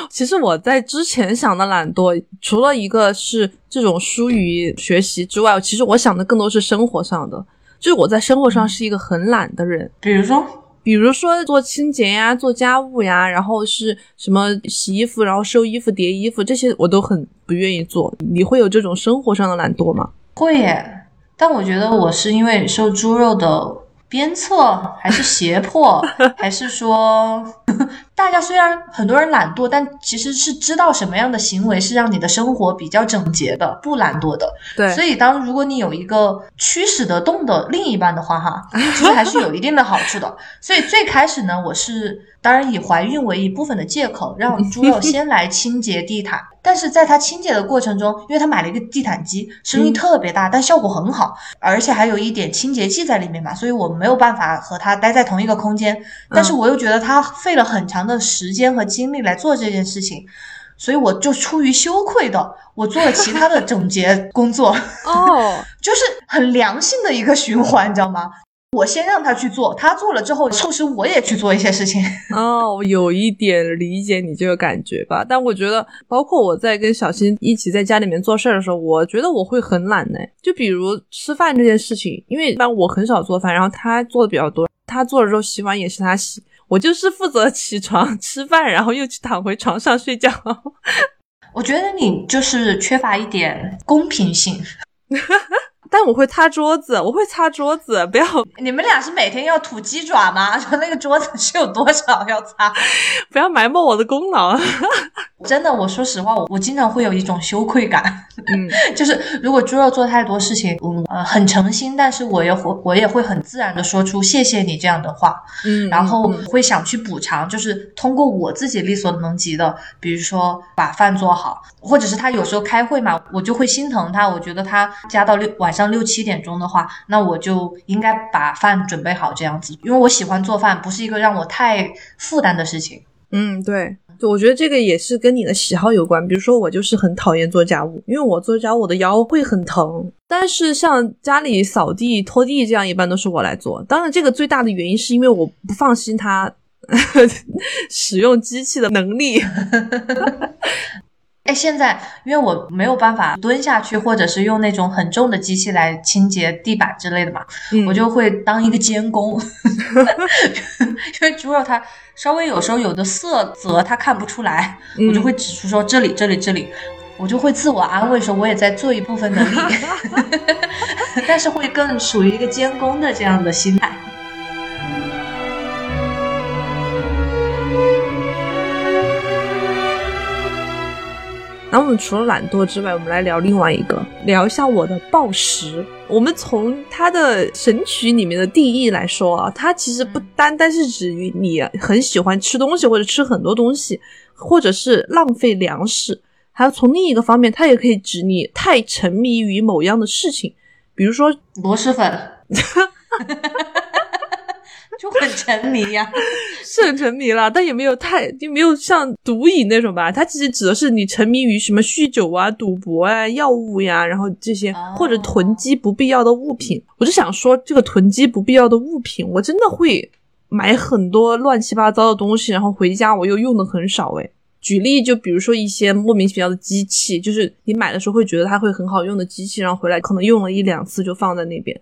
其实我在之前想的懒惰，除了一个是这种疏于学习之外，其实我想的更多是生活上的，就是我在生活上是一个很懒的人。比如说，比如说做清洁呀、做家务呀，然后是什么洗衣服、然后收衣服、叠衣服这些，我都很不愿意做。你会有这种生活上的懒惰吗？会耶，但我觉得我是因为受猪肉的鞭策，还是胁迫，还是说，大家虽然很多人懒惰，但其实是知道什么样的行为是让你的生活比较整洁的，不懒惰的。对，所以当如果你有一个驱使得动的另一半的话，哈，其实还是有一定的好处的。所以最开始呢，我是当然以怀孕为一部分的借口，让猪肉先来清洁地毯。但是在他清洁的过程中，因为他买了一个地毯机，声音特别大，但效果很好，而且还有一点清洁剂在里面嘛，所以我没有办法和他待在同一个空间。但是我又觉得他费了很长的时间和精力来做这件事情。所以我就出于羞愧的，我做了其他的 总结工作，哦，就是很良性的一个循环，你知道吗？我先让他去做，他做了之后，促使我也去做一些事情。哦，我有一点理解你这个感觉吧，但我觉得，包括我在跟小新一起在家里面做事儿的时候，我觉得我会很懒呢。就比如吃饭这件事情，因为一般我很少做饭，然后他做的比较多，他做了之后洗碗也是他洗，我就是负责起床吃饭，然后又去躺回床上睡觉。我觉得你就是缺乏一点公平性。但我会擦桌子，我会擦桌子，不要 你们俩是每天要吐鸡爪吗？就 那个桌子是有多少要擦？不要埋没我的功劳。真的，我说实话，我我经常会有一种羞愧感。嗯，就是如果猪肉做太多事情，嗯呃很诚心，但是我也会我也会很自然的说出谢谢你这样的话，嗯，然后会想去补偿，就是通过我自己力所能及的，比如说把饭做好，或者是他有时候开会嘛，我就会心疼他，我觉得他加到六晚上六七点钟的话，那我就应该把饭准备好这样子，因为我喜欢做饭，不是一个让我太负担的事情。嗯，对，就我觉得这个也是跟你的喜好有关。比如说，我就是很讨厌做家务，因为我做家务我的腰会很疼。但是像家里扫地、拖地这样，一般都是我来做。当然，这个最大的原因是因为我不放心他 使用机器的能力。哎，现在因为我没有办法蹲下去，或者是用那种很重的机器来清洁地板之类的嘛，我就会当一个监工，因为猪肉它稍微有时候有的色泽它看不出来，我就会指出说这里这里这里，我就会自我安慰说我也在做一部分的力，但是会更属于一个监工的这样的心态。然后我们除了懒惰之外，我们来聊另外一个，聊一下我的暴食。我们从它的神曲里面的定义来说啊，它其实不单单是指于你很喜欢吃东西或者吃很多东西，或者是浪费粮食，还有从另一个方面，它也可以指你太沉迷于某样的事情，比如说螺蛳粉。就很沉迷呀，是很沉迷了，但也没有太，就没有像毒瘾那种吧。它其实指的是你沉迷于什么酗酒啊、赌博啊、药物呀，然后这些或者囤积不必要的物品。我就想说，这个囤积不必要的物品，我真的会买很多乱七八糟的东西，然后回家我又用的很少。诶，举例就比如说一些莫名其妙的机器，就是你买的时候会觉得它会很好用的机器，然后回来可能用了一两次就放在那边。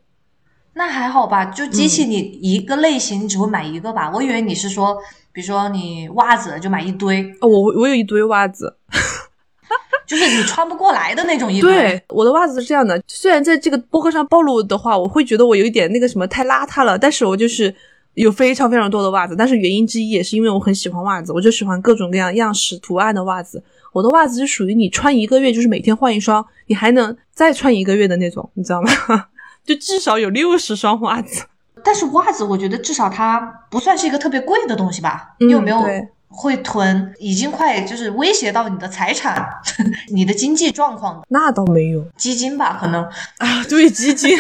那还好吧，就机器你一个类型你只会买一个吧？我以为你是说，比如说你袜子就买一堆。哦，我我有一堆袜子，就是你穿不过来的那种一堆。对，我的袜子是这样的，虽然在这个播客上暴露的话，我会觉得我有一点那个什么太邋遢了，但是我就是有非常非常多的袜子。但是原因之一也是因为我很喜欢袜子，我就喜欢各种各样样式图案的袜子。我的袜子是属于你穿一个月就是每天换一双，你还能再穿一个月的那种，你知道吗？就至少有六十双袜子，但是袜子我觉得至少它不算是一个特别贵的东西吧？你有没有会囤？已经快就是威胁到你的财产、你的经济状况的？那倒没有，基金吧，可能啊，对基金。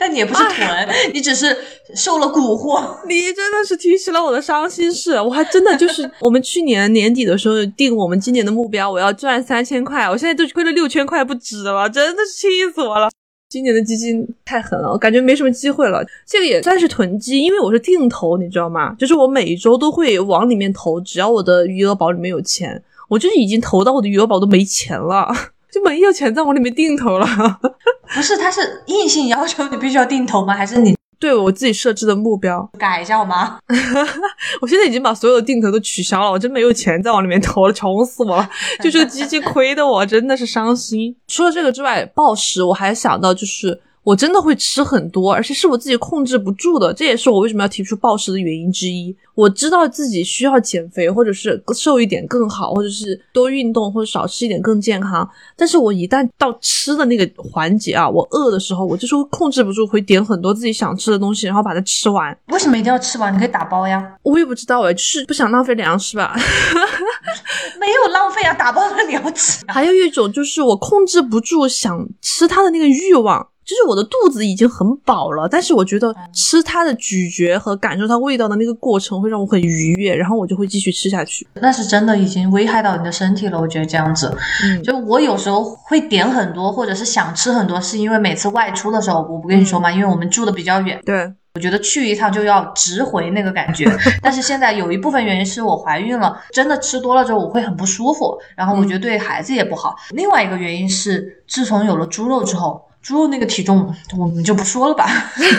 但你也不是囤，你只是受了蛊惑。你真的是提起了我的伤心事，我还真的就是我们去年年底的时候定我们今年的目标，我要赚三千块，我现在都亏了六千块不止了，真的是气死我了。今年的基金太狠了，我感觉没什么机会了。这个也算是囤积，因为我是定投，你知道吗？就是我每周都会往里面投，只要我的余额宝里面有钱，我就是已经投到我的余额宝都没钱了，就没有钱再往里面定投了。不是，他是硬性要求你必须要定投吗？还是你？对我自己设置的目标，改一下好吗？我现在已经把所有的定投都取消了，我真没有钱再往里面投了，穷死我了！就这个基金亏的我真的是伤心。除了这个之外，暴食我还想到就是。我真的会吃很多，而且是我自己控制不住的，这也是我为什么要提出暴食的原因之一。我知道自己需要减肥，或者是瘦一点更好，或者是多运动，或者少吃一点更健康。但是我一旦到吃的那个环节啊，我饿的时候，我就是会控制不住，会点很多自己想吃的东西，然后把它吃完。为什么一定要吃完？你可以打包呀。我也不知道哎，就是不想浪费粮食吧。没有浪费啊，打包了你要吃。还有一种就是我控制不住想吃它的那个欲望。就是我的肚子已经很饱了，但是我觉得吃它的咀嚼和感受它味道的那个过程会让我很愉悦，然后我就会继续吃下去。那是真的已经危害到你的身体了，我觉得这样子。嗯，就我有时候会点很多，或者是想吃很多，是因为每次外出的时候，我不跟你说嘛，因为我们住的比较远。对，我觉得去一趟就要值回那个感觉。但是现在有一部分原因是我怀孕了，真的吃多了之后我会很不舒服，然后我觉得对孩子也不好。另外一个原因是，自从有了猪肉之后。猪肉那个体重我们就不说了吧，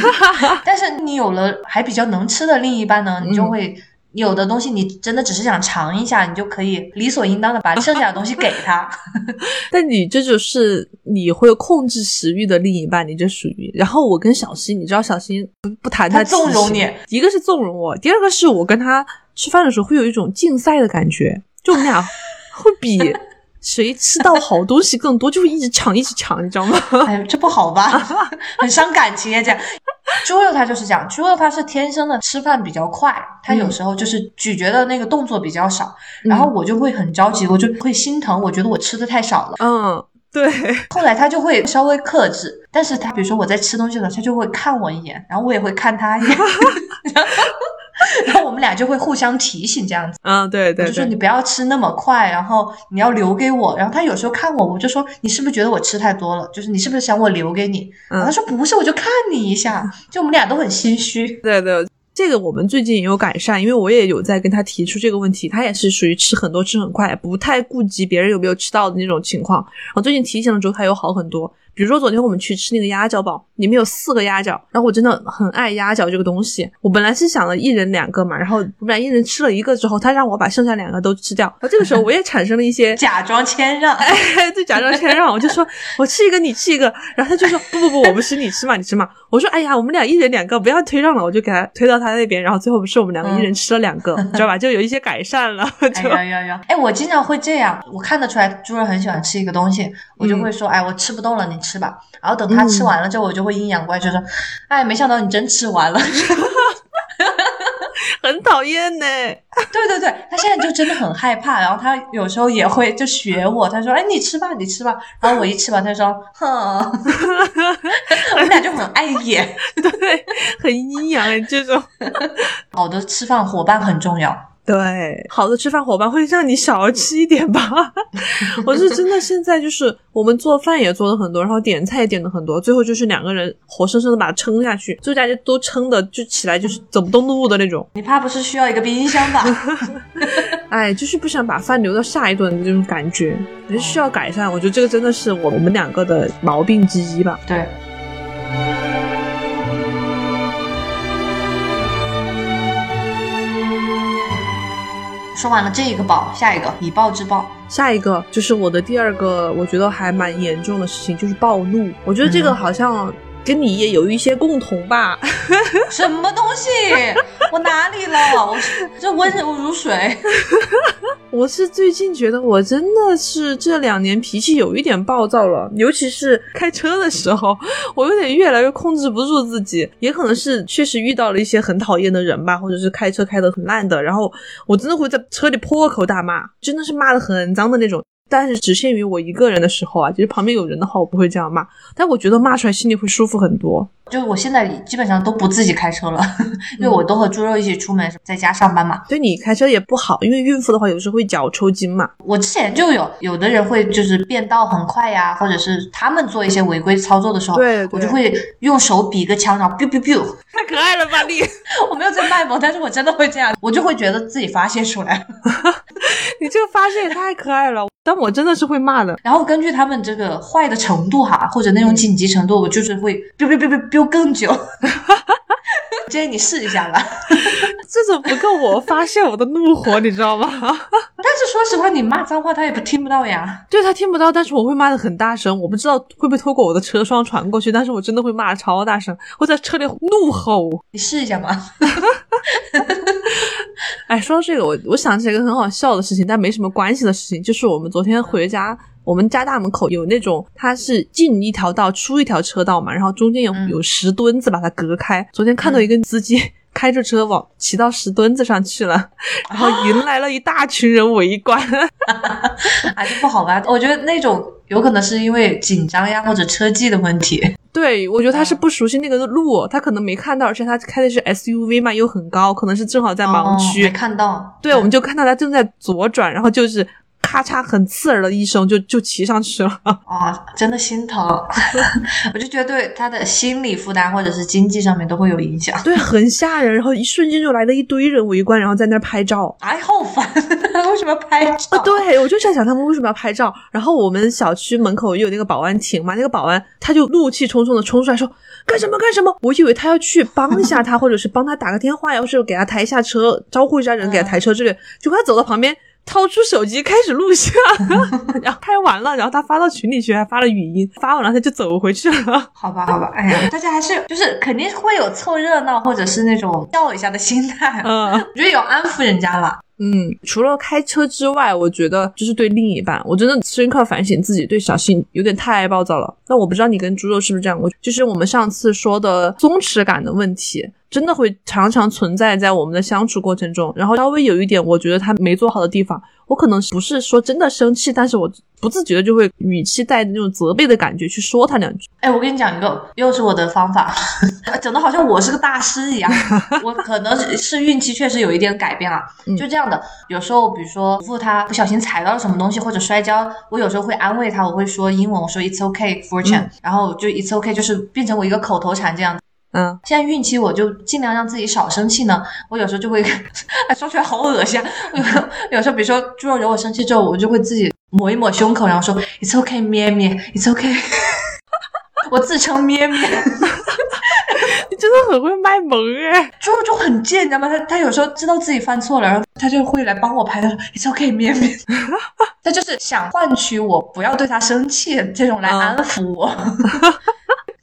但是你有了还比较能吃的另一半呢，你就会有的东西你真的只是想尝一下，你就可以理所应当的把剩下的东西给他。但你这就是你会控制食欲的另一半，你这属于。然后我跟小新，你知道小新不不谈他气势纵容你，一个是纵容我，第二个是我跟他吃饭的时候会有一种竞赛的感觉，就我们俩会比谁吃到好东西更多，就会一直抢一直抢，你知道吗？哎，这不好吧？很伤感情啊，这样。猪肉它就是这样，猪肉它是天生的吃饭比较快，它有时候就是咀嚼的那个动作比较少，然后我就会很着急，我就会心疼，我觉得我吃的太少了。嗯，对，后来他就会稍微克制，但是他比如说我在吃东西的时候，他就会看我一眼，然后我也会看他一眼，然后我们俩就会互相提醒这样子。嗯，对对我就说你不要吃那么快，然后你要留给我。然后他有时候看我，我就说你是不是觉得我吃太多了？就是你是不是想我留给你？然后他说不是，我就看你一下。就我们俩都很心虚。对对，这个我们最近也有改善，因为我也有在跟他提出这个问题，他也是属于吃很多吃很快，不太顾及别人有没有吃到的那种情况。然后最近提醒了之后，他有好很多。比如说昨天我们去吃那个鸭脚堡，里面有四个鸭脚，然后我真的很爱鸭脚这个东西。我本来是想了一人两个嘛，然后我们俩一人吃了一个之后，他让我把剩下两个都吃掉。然后这个时候我也产生了一些 假装谦让，哎，对，假装谦让，我就说我吃一个，你吃一个，然后他就说不不不，我不吃，你吃嘛，你吃嘛。我说哎呀，我们俩一人两个，不要推让了，我就给他推到他那边，然后最后不是我们两个一人吃了两个，知道吧？就有一些改善了。哎就呀呀呀！哎，我经常会这样，我看得出来猪肉很喜欢吃一个东西，我就会说，哎，我吃不动了，你吃吧。然后等他吃完了之后，我就会阴阳怪气说，哎，没想到你真吃完了。很讨厌呢。对对对，他现在就真的很害怕，然后他有时候也会就学我，他说：“哎，你吃吧，你吃吧。”然后我一吃吧，他说：“哼。”我们俩就很碍眼。对，很阴阳哎，这种。好的吃饭伙伴很重要。对，好的吃饭伙伴会让你少吃一点吧。我是真的，现在就是我们做饭也做的很多，然后点菜也点的很多，最后就是两个人活生生的把它撑下去，就大家都撑的就起来就是走不动路的那种。你怕不是需要一个冰箱吧？哎，就是不想把饭留到下一顿的这种感觉，还是需要改善。我觉得这个真的是我们两个的毛病之一吧。对。说完了这一个暴，下一个以暴制暴。下一个就是我的第二个，我觉得还蛮严重的事情，就是暴怒。我觉得这个好像跟你也有一些共同吧。什么东西？我哪里了？我这温柔如水。我是最近觉得我真的是这两年脾气有一点暴躁了，尤其是开车的时候，我有点越来越控制不住自己。也可能是确实遇到了一些很讨厌的人吧，或者是开车开得很烂的，然后我真的会在车里破口大骂，真的是骂的很脏的那种。但是只限于我一个人的时候啊，就是旁边有人的话，我不会这样骂。但我觉得骂出来心里会舒服很多。就我现在基本上都不自己开车了，因为我都和猪肉一起出门，在家上班嘛。对你开车也不好，因为孕妇的话有时候会脚抽筋嘛。我之前就有有的人会就是变道很快呀，或者是他们做一些违规操作的时候，对对我就会用手比个枪，然后 biu biu biu。太可爱了吧你！我没有在卖萌，但是我真的会这样，我就会觉得自己发泄出来了。你这个发泄也太可爱了，但我真的是会骂的。然后根据他们这个坏的程度哈，或者那种紧急程度，我就是会 biu biu biu biu biu 更久。建议你试一下吧。这种不够我发泄我的怒火，你知道吗？但是说实话，你骂脏话他也不听不到呀。对他听不到，但是我会骂的很大声，我不知道会不会透过我的车窗传过去，但是我真的会骂超大声，会在车里怒吼。你试一下嘛。哎，说到这个，我我想起来一个很好笑的事情，但没什么关系的事情，就是我们昨天回家，我们家大门口有那种，它是进一条道出一条车道嘛，然后中间有、嗯有石墩子把它隔开。昨天看到一个司机。开着车往骑到石墩子上去了，然后迎来了一大群人围观。啊，这不好吧？我觉得那种有可能是因为紧张呀，或者车技的问题。对，我觉得他是不熟悉那个路，他可能没看到，而且他开的是 SUV 嘛，又很高，可能是正好在盲区。哦、没看到。对，我们就看到他正在左转，然后就是咔嚓很刺耳的一声，就就骑上去了。啊、哦，真的心疼。我就觉得对他的心理负担或者是经济上面都会有影响。对，很吓人。然后一瞬间就来了一堆人围观，然后在那儿拍照。哎，好烦！为什么要拍照？啊，对，我就在想他们为什么要拍照。然后我们小区门口又有那个保安亭嘛，那个保安他就怒气冲冲的冲出来说：“干什么干什么？我以为他要去帮一下他，或者是帮他打个电话呀，或者给他抬一下车，招呼一下人，给他抬车之类。结果他走到旁边。掏出手机开始录像，然后拍完了，然后他发到群里去，还发了语音，发完了他就走回去了。好吧，好吧，哎呀，大家还是就是肯定会有凑热闹或者是那种笑一下的心态，嗯，我觉得有安抚人家了。嗯，除了开车之外，我觉得就是对另一半，我真的深刻反省自己对小新有点太暴躁了。那我不知道你跟猪肉是不是这样？我就是我们上次说的松弛感的问题。真的会常常存在在我们的相处过程中，然后稍微有一点我觉得他没做好的地方，我可能不是说真的生气，但是我不自觉的就会语气带着那种责备的感觉去说他两句。哎，我跟你讲一个，又是我的方法，整的好像我是个大师一样。我可能是运气确实有一点改变了，就这样的。有时候比如说父他不小心踩到了什么东西或者摔跤，我有时候会安慰他，我会说英文，我说 It's okay, fortune，然后就 It's okay，就是变成我一个口头禅这样。嗯，现在孕期我就尽量让自己少生气呢。我有时候就会，哎，说出来好恶心。有有时候，比如说猪肉惹我生气之后，我就会自己抹一抹胸口，然后说 It's okay，咩咩，It's okay。我自称咩咩。你真的很会卖萌哎！猪肉就很贱，你知道吗？他他有时候知道自己犯错了，然后他就会来帮我拍。他说 It's okay，咩咩。他就是想换取我不要对他生气，这种来安抚我。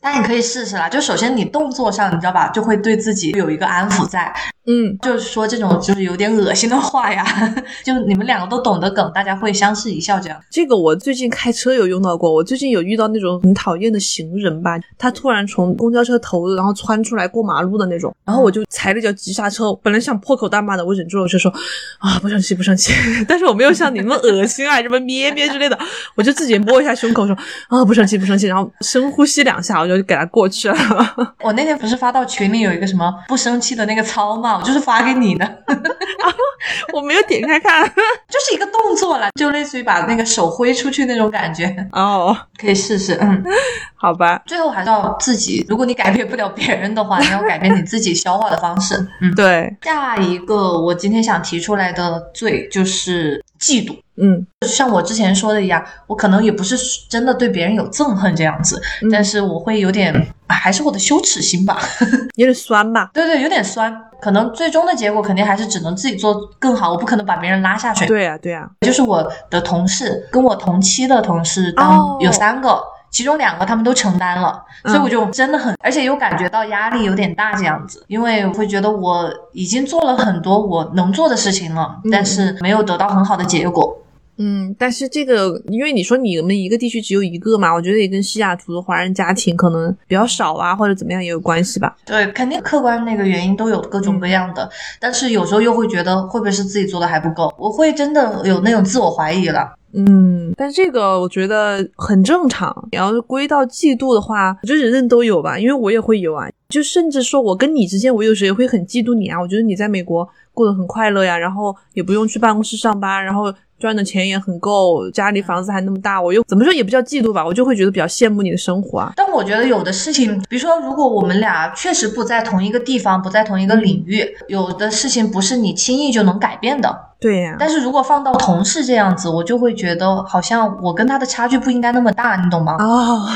那你可以试试啦，就首先你动作上，你知道吧，就会对自己有一个安抚在。嗯，就是说这种就是有点恶心的话呀，就你们两个都懂得梗，大家会相视一笑这样。这个我最近开车有用到过，我最近有遇到那种很讨厌的行人吧，他突然从公交车头然后窜出来过马路的那种，然后我就踩了脚急刹车，本来想破口大骂的，我忍住了，我就说啊不生气不生气，但是我没有像你那么恶心啊，什么咩咩之类的，我就自己摸一下胸口说啊不生气不生气，然后深呼吸两下，我就给他过去了。我那天不是发到群里有一个什么不生气的那个操吗？我就是发给你的，我没有点开看，就是一个动作了，就类似于把那个手挥出去那种感觉哦，可以试试，嗯，好吧。最后还是要自己，如果你改变不了别人的话，你要改变你自己消化的方式，嗯，对。下一个我今天想提出来的罪就是嫉妒。嗯，像我之前说的一样，我可能也不是真的对别人有憎恨这样子，但是我会有点，还是我的羞耻心吧，有点酸吧？对对，有点酸。可能最终的结果肯定还是只能自己做更好，我不可能把别人拉下水。对呀，对呀。就是我的同事，跟我同期的同事，当有三个，其中两个他们都承担了，所以我就真的很，而且又感觉到压力有点大这样子，因为我会觉得我已经做了很多我能做的事情了，但是没有得到很好的结果。嗯，但是这个，因为你说你们一个地区只有一个嘛，我觉得也跟西雅图的华人家庭可能比较少啊，或者怎么样也有关系吧。对，肯定客观那个原因都有各种各样的，但是有时候又会觉得会不会是自己做的还不够，我会真的有那种自我怀疑了。嗯，但这个我觉得很正常。你要是归到嫉妒的话，我觉得人人都有吧，因为我也会有啊。就甚至说我跟你之间，我有时也会很嫉妒你啊。我觉得你在美国过得很快乐呀，然后也不用去办公室上班，然后。赚的钱也很够，家里房子还那么大，我又怎么说也不叫嫉妒吧，我就会觉得比较羡慕你的生活啊。但我觉得有的事情，比如说如果我们俩确实不在同一个地方，不在同一个领域，有的事情不是你轻易就能改变的。对呀。但是如果放到同事这样子，我就会觉得好像我跟他的差距不应该那么大，你懂吗？哦。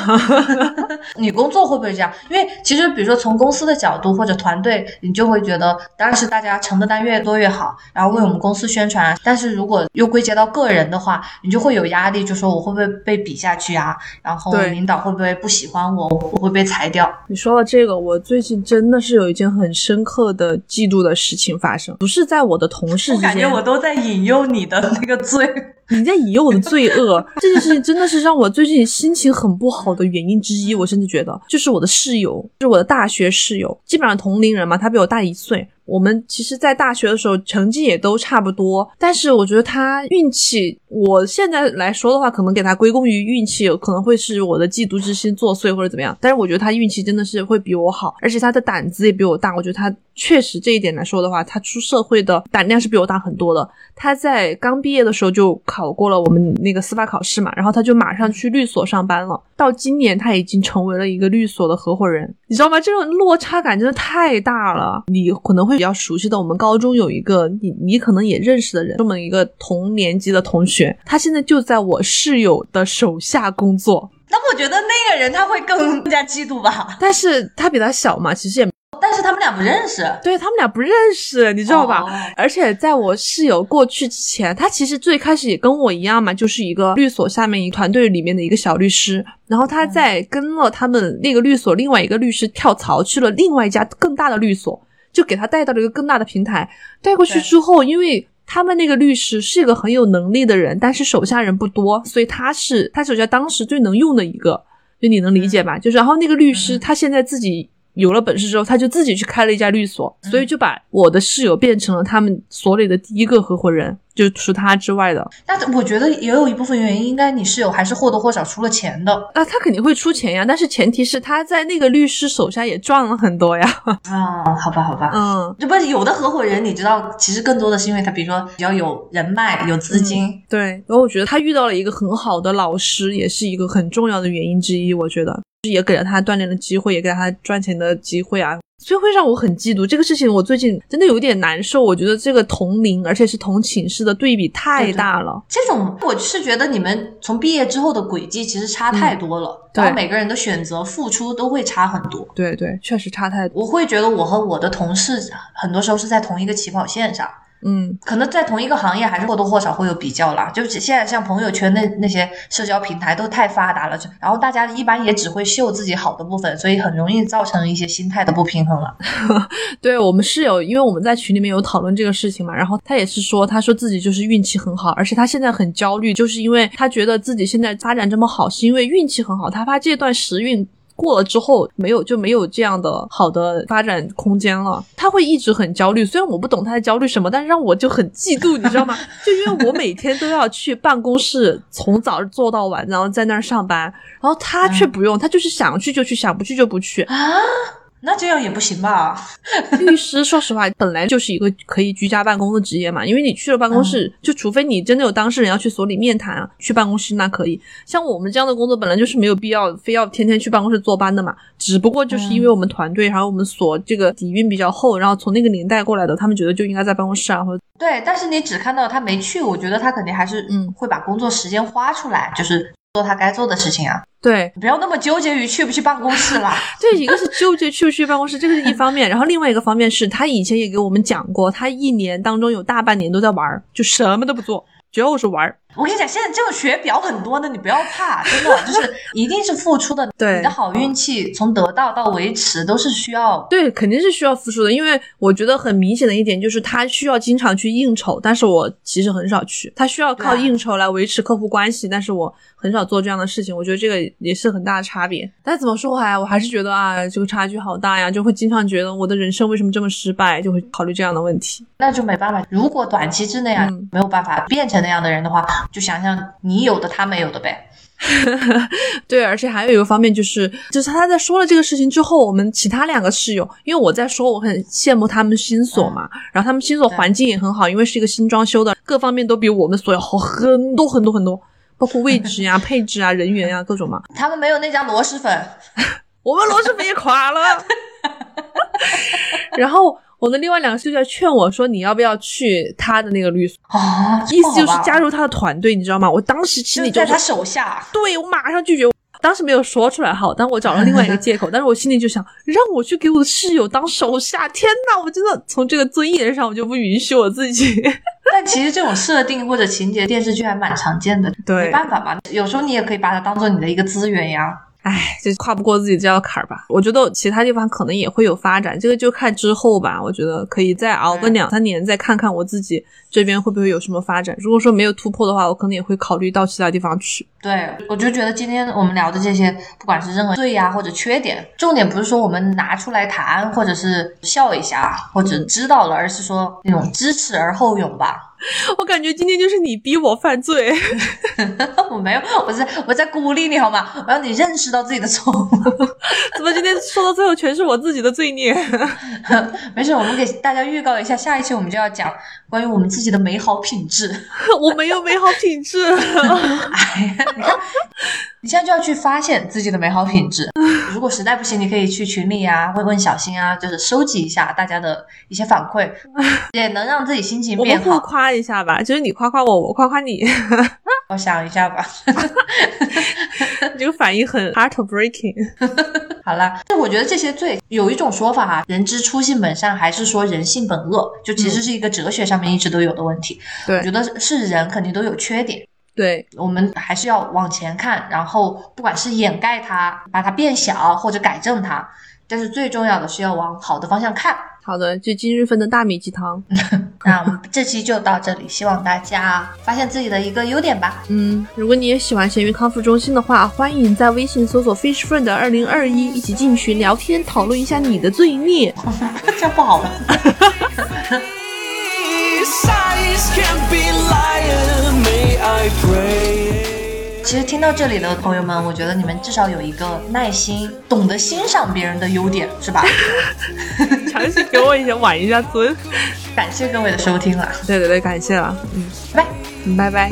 你工作会不会这样？因为其实比如说从公司的角度或者团队，你就会觉得当然是大家承的单越多越好，然后为我们公司宣传。但是如果又归结到个人的话，你就会有压力，就说我会不会被比下去啊？然后领导会不会不喜欢我？我会被裁掉？你说到这个，我最近真的是有一件很深刻的嫉妒的事情发生，不是在我的同事之间。我感觉我都都在引诱你的那个罪，你在引诱我的罪恶。这件事情真的是让我最近心情很不好的原因之一。我甚至觉得，就是我的室友，就是我的大学室友，基本上同龄人嘛，他比我大一岁。我们其实，在大学的时候成绩也都差不多，但是我觉得他运气，我现在来说的话，可能给他归功于运气，可能会是我的嫉妒之心作祟或者怎么样。但是我觉得他运气真的是会比我好，而且他的胆子也比我大。我觉得他确实这一点来说的话，他出社会的胆量是比我大很多的。他在刚毕业的时候就考过了我们那个司法考试嘛，然后他就马上去律所上班了。到今年他已经成为了一个律所的合伙人，你知道吗？这种落差感真的太大了。你可能会比较熟悉的，我们高中有一个你你可能也认识的人，这么一个同年级的同学，他现在就在我室友的手下工作。那我觉得那个人他会更加嫉妒吧。但是他比他小嘛，其实也但是他们俩不认识，对他们俩不认识，你知道吧？哦而且在我室友过去之前，他其实最开始也跟我一样嘛，就是一个律所下面一团队里面的一个小律师。然后他在跟了他们那个律所另外一个律师跳槽去了另外一家更大的律所，就给他带到了一个更大的平台。带过去之后，因为他们那个律师是一个很有能力的人，但是手下人不多，所以他是他手下当时最能用的一个，就你能理解吧？就是然后那个律师他现在自己。有了本事之后，他就自己去开了一家律所，所以就把我的室友变成了他们所里的第一个合伙人，就除他之外的。那我觉得也有一部分原因，应该你室友还是或多或少出了钱的啊，他肯定会出钱呀，但是前提是他在那个律师手下也赚了很多呀。啊。好吧，好吧，嗯，这不是有的合伙人，你知道，其实更多的是因为他，比如说比较有人脉、有资金。对。然后我觉得他遇到了一个很好的老师，也是一个很重要的原因之一。我觉得也给了他锻炼的机会，也给了他赚钱的机会啊。所以会让我很嫉妒这个事情，我最近真的有点难受。我觉得这个同龄而且是同寝室的对比太大了。这种我是觉得你们从毕业之后的轨迹其实差太多了，对然后每个人的选择、付出都会差很多。对对，确实差太多。我会觉得我和我的同事很多时候是在同一个起跑线上，嗯，可能在同一个行业还是或多或少会有比较啦。就是现在像朋友圈那那些社交平台都太发达了，就然后大家一般也只会秀自己好的部分，所以很容易造成一些心态的不平衡了。对我们室友，因为我们在群里面有讨论这个事情嘛，然后他也是说，他说自己就是运气很好，而且他现在很焦虑，就是因为他觉得自己现在发展这么好，是因为运气很好，他怕这段时运。过了之后，没有就没有这样的好的发展空间了。他会一直很焦虑，虽然我不懂他在焦虑什么，但是让我就很嫉妒，你知道吗？就因为我每天都要去办公室，从早做到晚，然后在那儿上班，然后他却不用，他就是想去就去，想不去就不去。啊，那这样也不行吧？律师说实话，本来就是一个可以居家办公的职业嘛，因为你去了办公室，就除非你真的有当事人要去所里面谈啊，去办公室那可以。像我们这样的工作，本来就是没有必要非要天天去办公室坐班的嘛。只不过就是因为我们团队，然后我们所这个底蕴比较厚，然后从那个年代过来的，他们觉得就应该在办公室啊，或者对，但是你只看到他没去，我觉得他肯定还是嗯会把工作时间花出来，就是做他该做的事情啊，对不要那么纠结于去不去办公室啦。对一个是纠结去不去办公室，这个是一方面，然后另外一个方面是他以前也给我们讲过，他一年当中有大半年都在玩儿，就什么都不做，就是玩儿。我跟你讲，现在这种学表很多的，你不要怕，真的就是一定是付出的。对你的好运气从得到到维持都是需要。对，肯定是需要付出的，因为我觉得很明显的一点就是他需要经常去应酬，但是我其实很少去。他需要靠应酬来维持客户关系，但是我很少做这样的事情。我觉得这个也是很大的差别。但怎么说来，我还是觉得啊，这个差距好大呀，就会经常觉得我的人生为什么这么失败，就会考虑这样的问题。那就没办法。如果短期之内啊、嗯没有办法变成那样的人的话，就想想你有的他没有的呗。对，而且还有一个方面就是，就是他在说了这个事情之后，我们其他两个室友，因为我在说我很羡慕他们新所嘛，然后他们新所环境也很好，因为是一个新装修的，各方面都比我们所要好很多很多很多，包括位置呀、配置啊、人员呀各种嘛。他们没有那家螺蛳粉，我们螺蛳粉也垮了。然后我的另外两个室友在劝我说，你要不要去他的那个律所？哦，意思就是加入入他的团队，你知道吗？我当时心里就在他手下。对我马上拒绝。当时没有说出来哈，但我找了另外一个借口，但是我心里就想，让我去给我的室友当手下，天呐，我真的从这个尊严上，我就不允许我自己。但其实这种设定或者情节，电视剧还蛮常见的。对没办法嘛，有时候你也可以把它当做你的一个资源呀。唉，就跨不过自己这道坎儿吧。我觉得其他地方可能也会有发展，这个就看之后吧。我觉得可以再熬个嗯两三年，再看看我自己这边会不会有什么发展。如果说没有突破的话，我可能也会考虑到其他地方去。对，我就觉得今天我们聊的这些，不管是任何罪呀或者缺点，重点不是说我们拿出来谈，或者是笑一下，或者知道了，而是说那种知耻而后勇吧。我感觉今天就是你逼我犯罪。我没有，我在我在鼓励你好吗？我让你认识到自己的错误。怎么今天说到最后全是我自己的罪孽？没事，我们给大家预告一下，下一期我们就要讲关于我们自己的美好品质。我没有美好品质。哎呀，你看，你现在就要去发现自己的美好品质。如果实在不行，你可以去群里啊，问问小新啊，就是收集一下大家的一些反馈，也能让自己心情我们互变好。夸一下吧，就是你夸夸我，我夸夸你。我想一下吧，这个反应很 heartbreaking。好啦，就我觉得这些罪有一种说法哈，人之初性本善，还是说人性本恶，就其实是一个哲学上面一直都有的问题。对我觉得是人肯定都有缺点，对，我们还是要往前看，然后不管是掩盖它、把它变小或者改正它，但是最重要的是要往好的方向看。好的，就今日份的大米鸡汤。那我们这期就到这里，希望大家发现自己的一个优点吧。嗯，如果你也喜欢咸鱼康复中心的话，欢迎在微信搜索 Fish Friend 二零二一，一起进群聊天，讨论一下你的罪孽。这样不好吧？其实听到这里的朋友们，我觉得你们至少有一个耐心，懂得欣赏别人的优点，是吧？强行给我一些挽一下尊。感谢各位的收听了，对对对，感谢了，嗯，拜拜。嗯拜拜。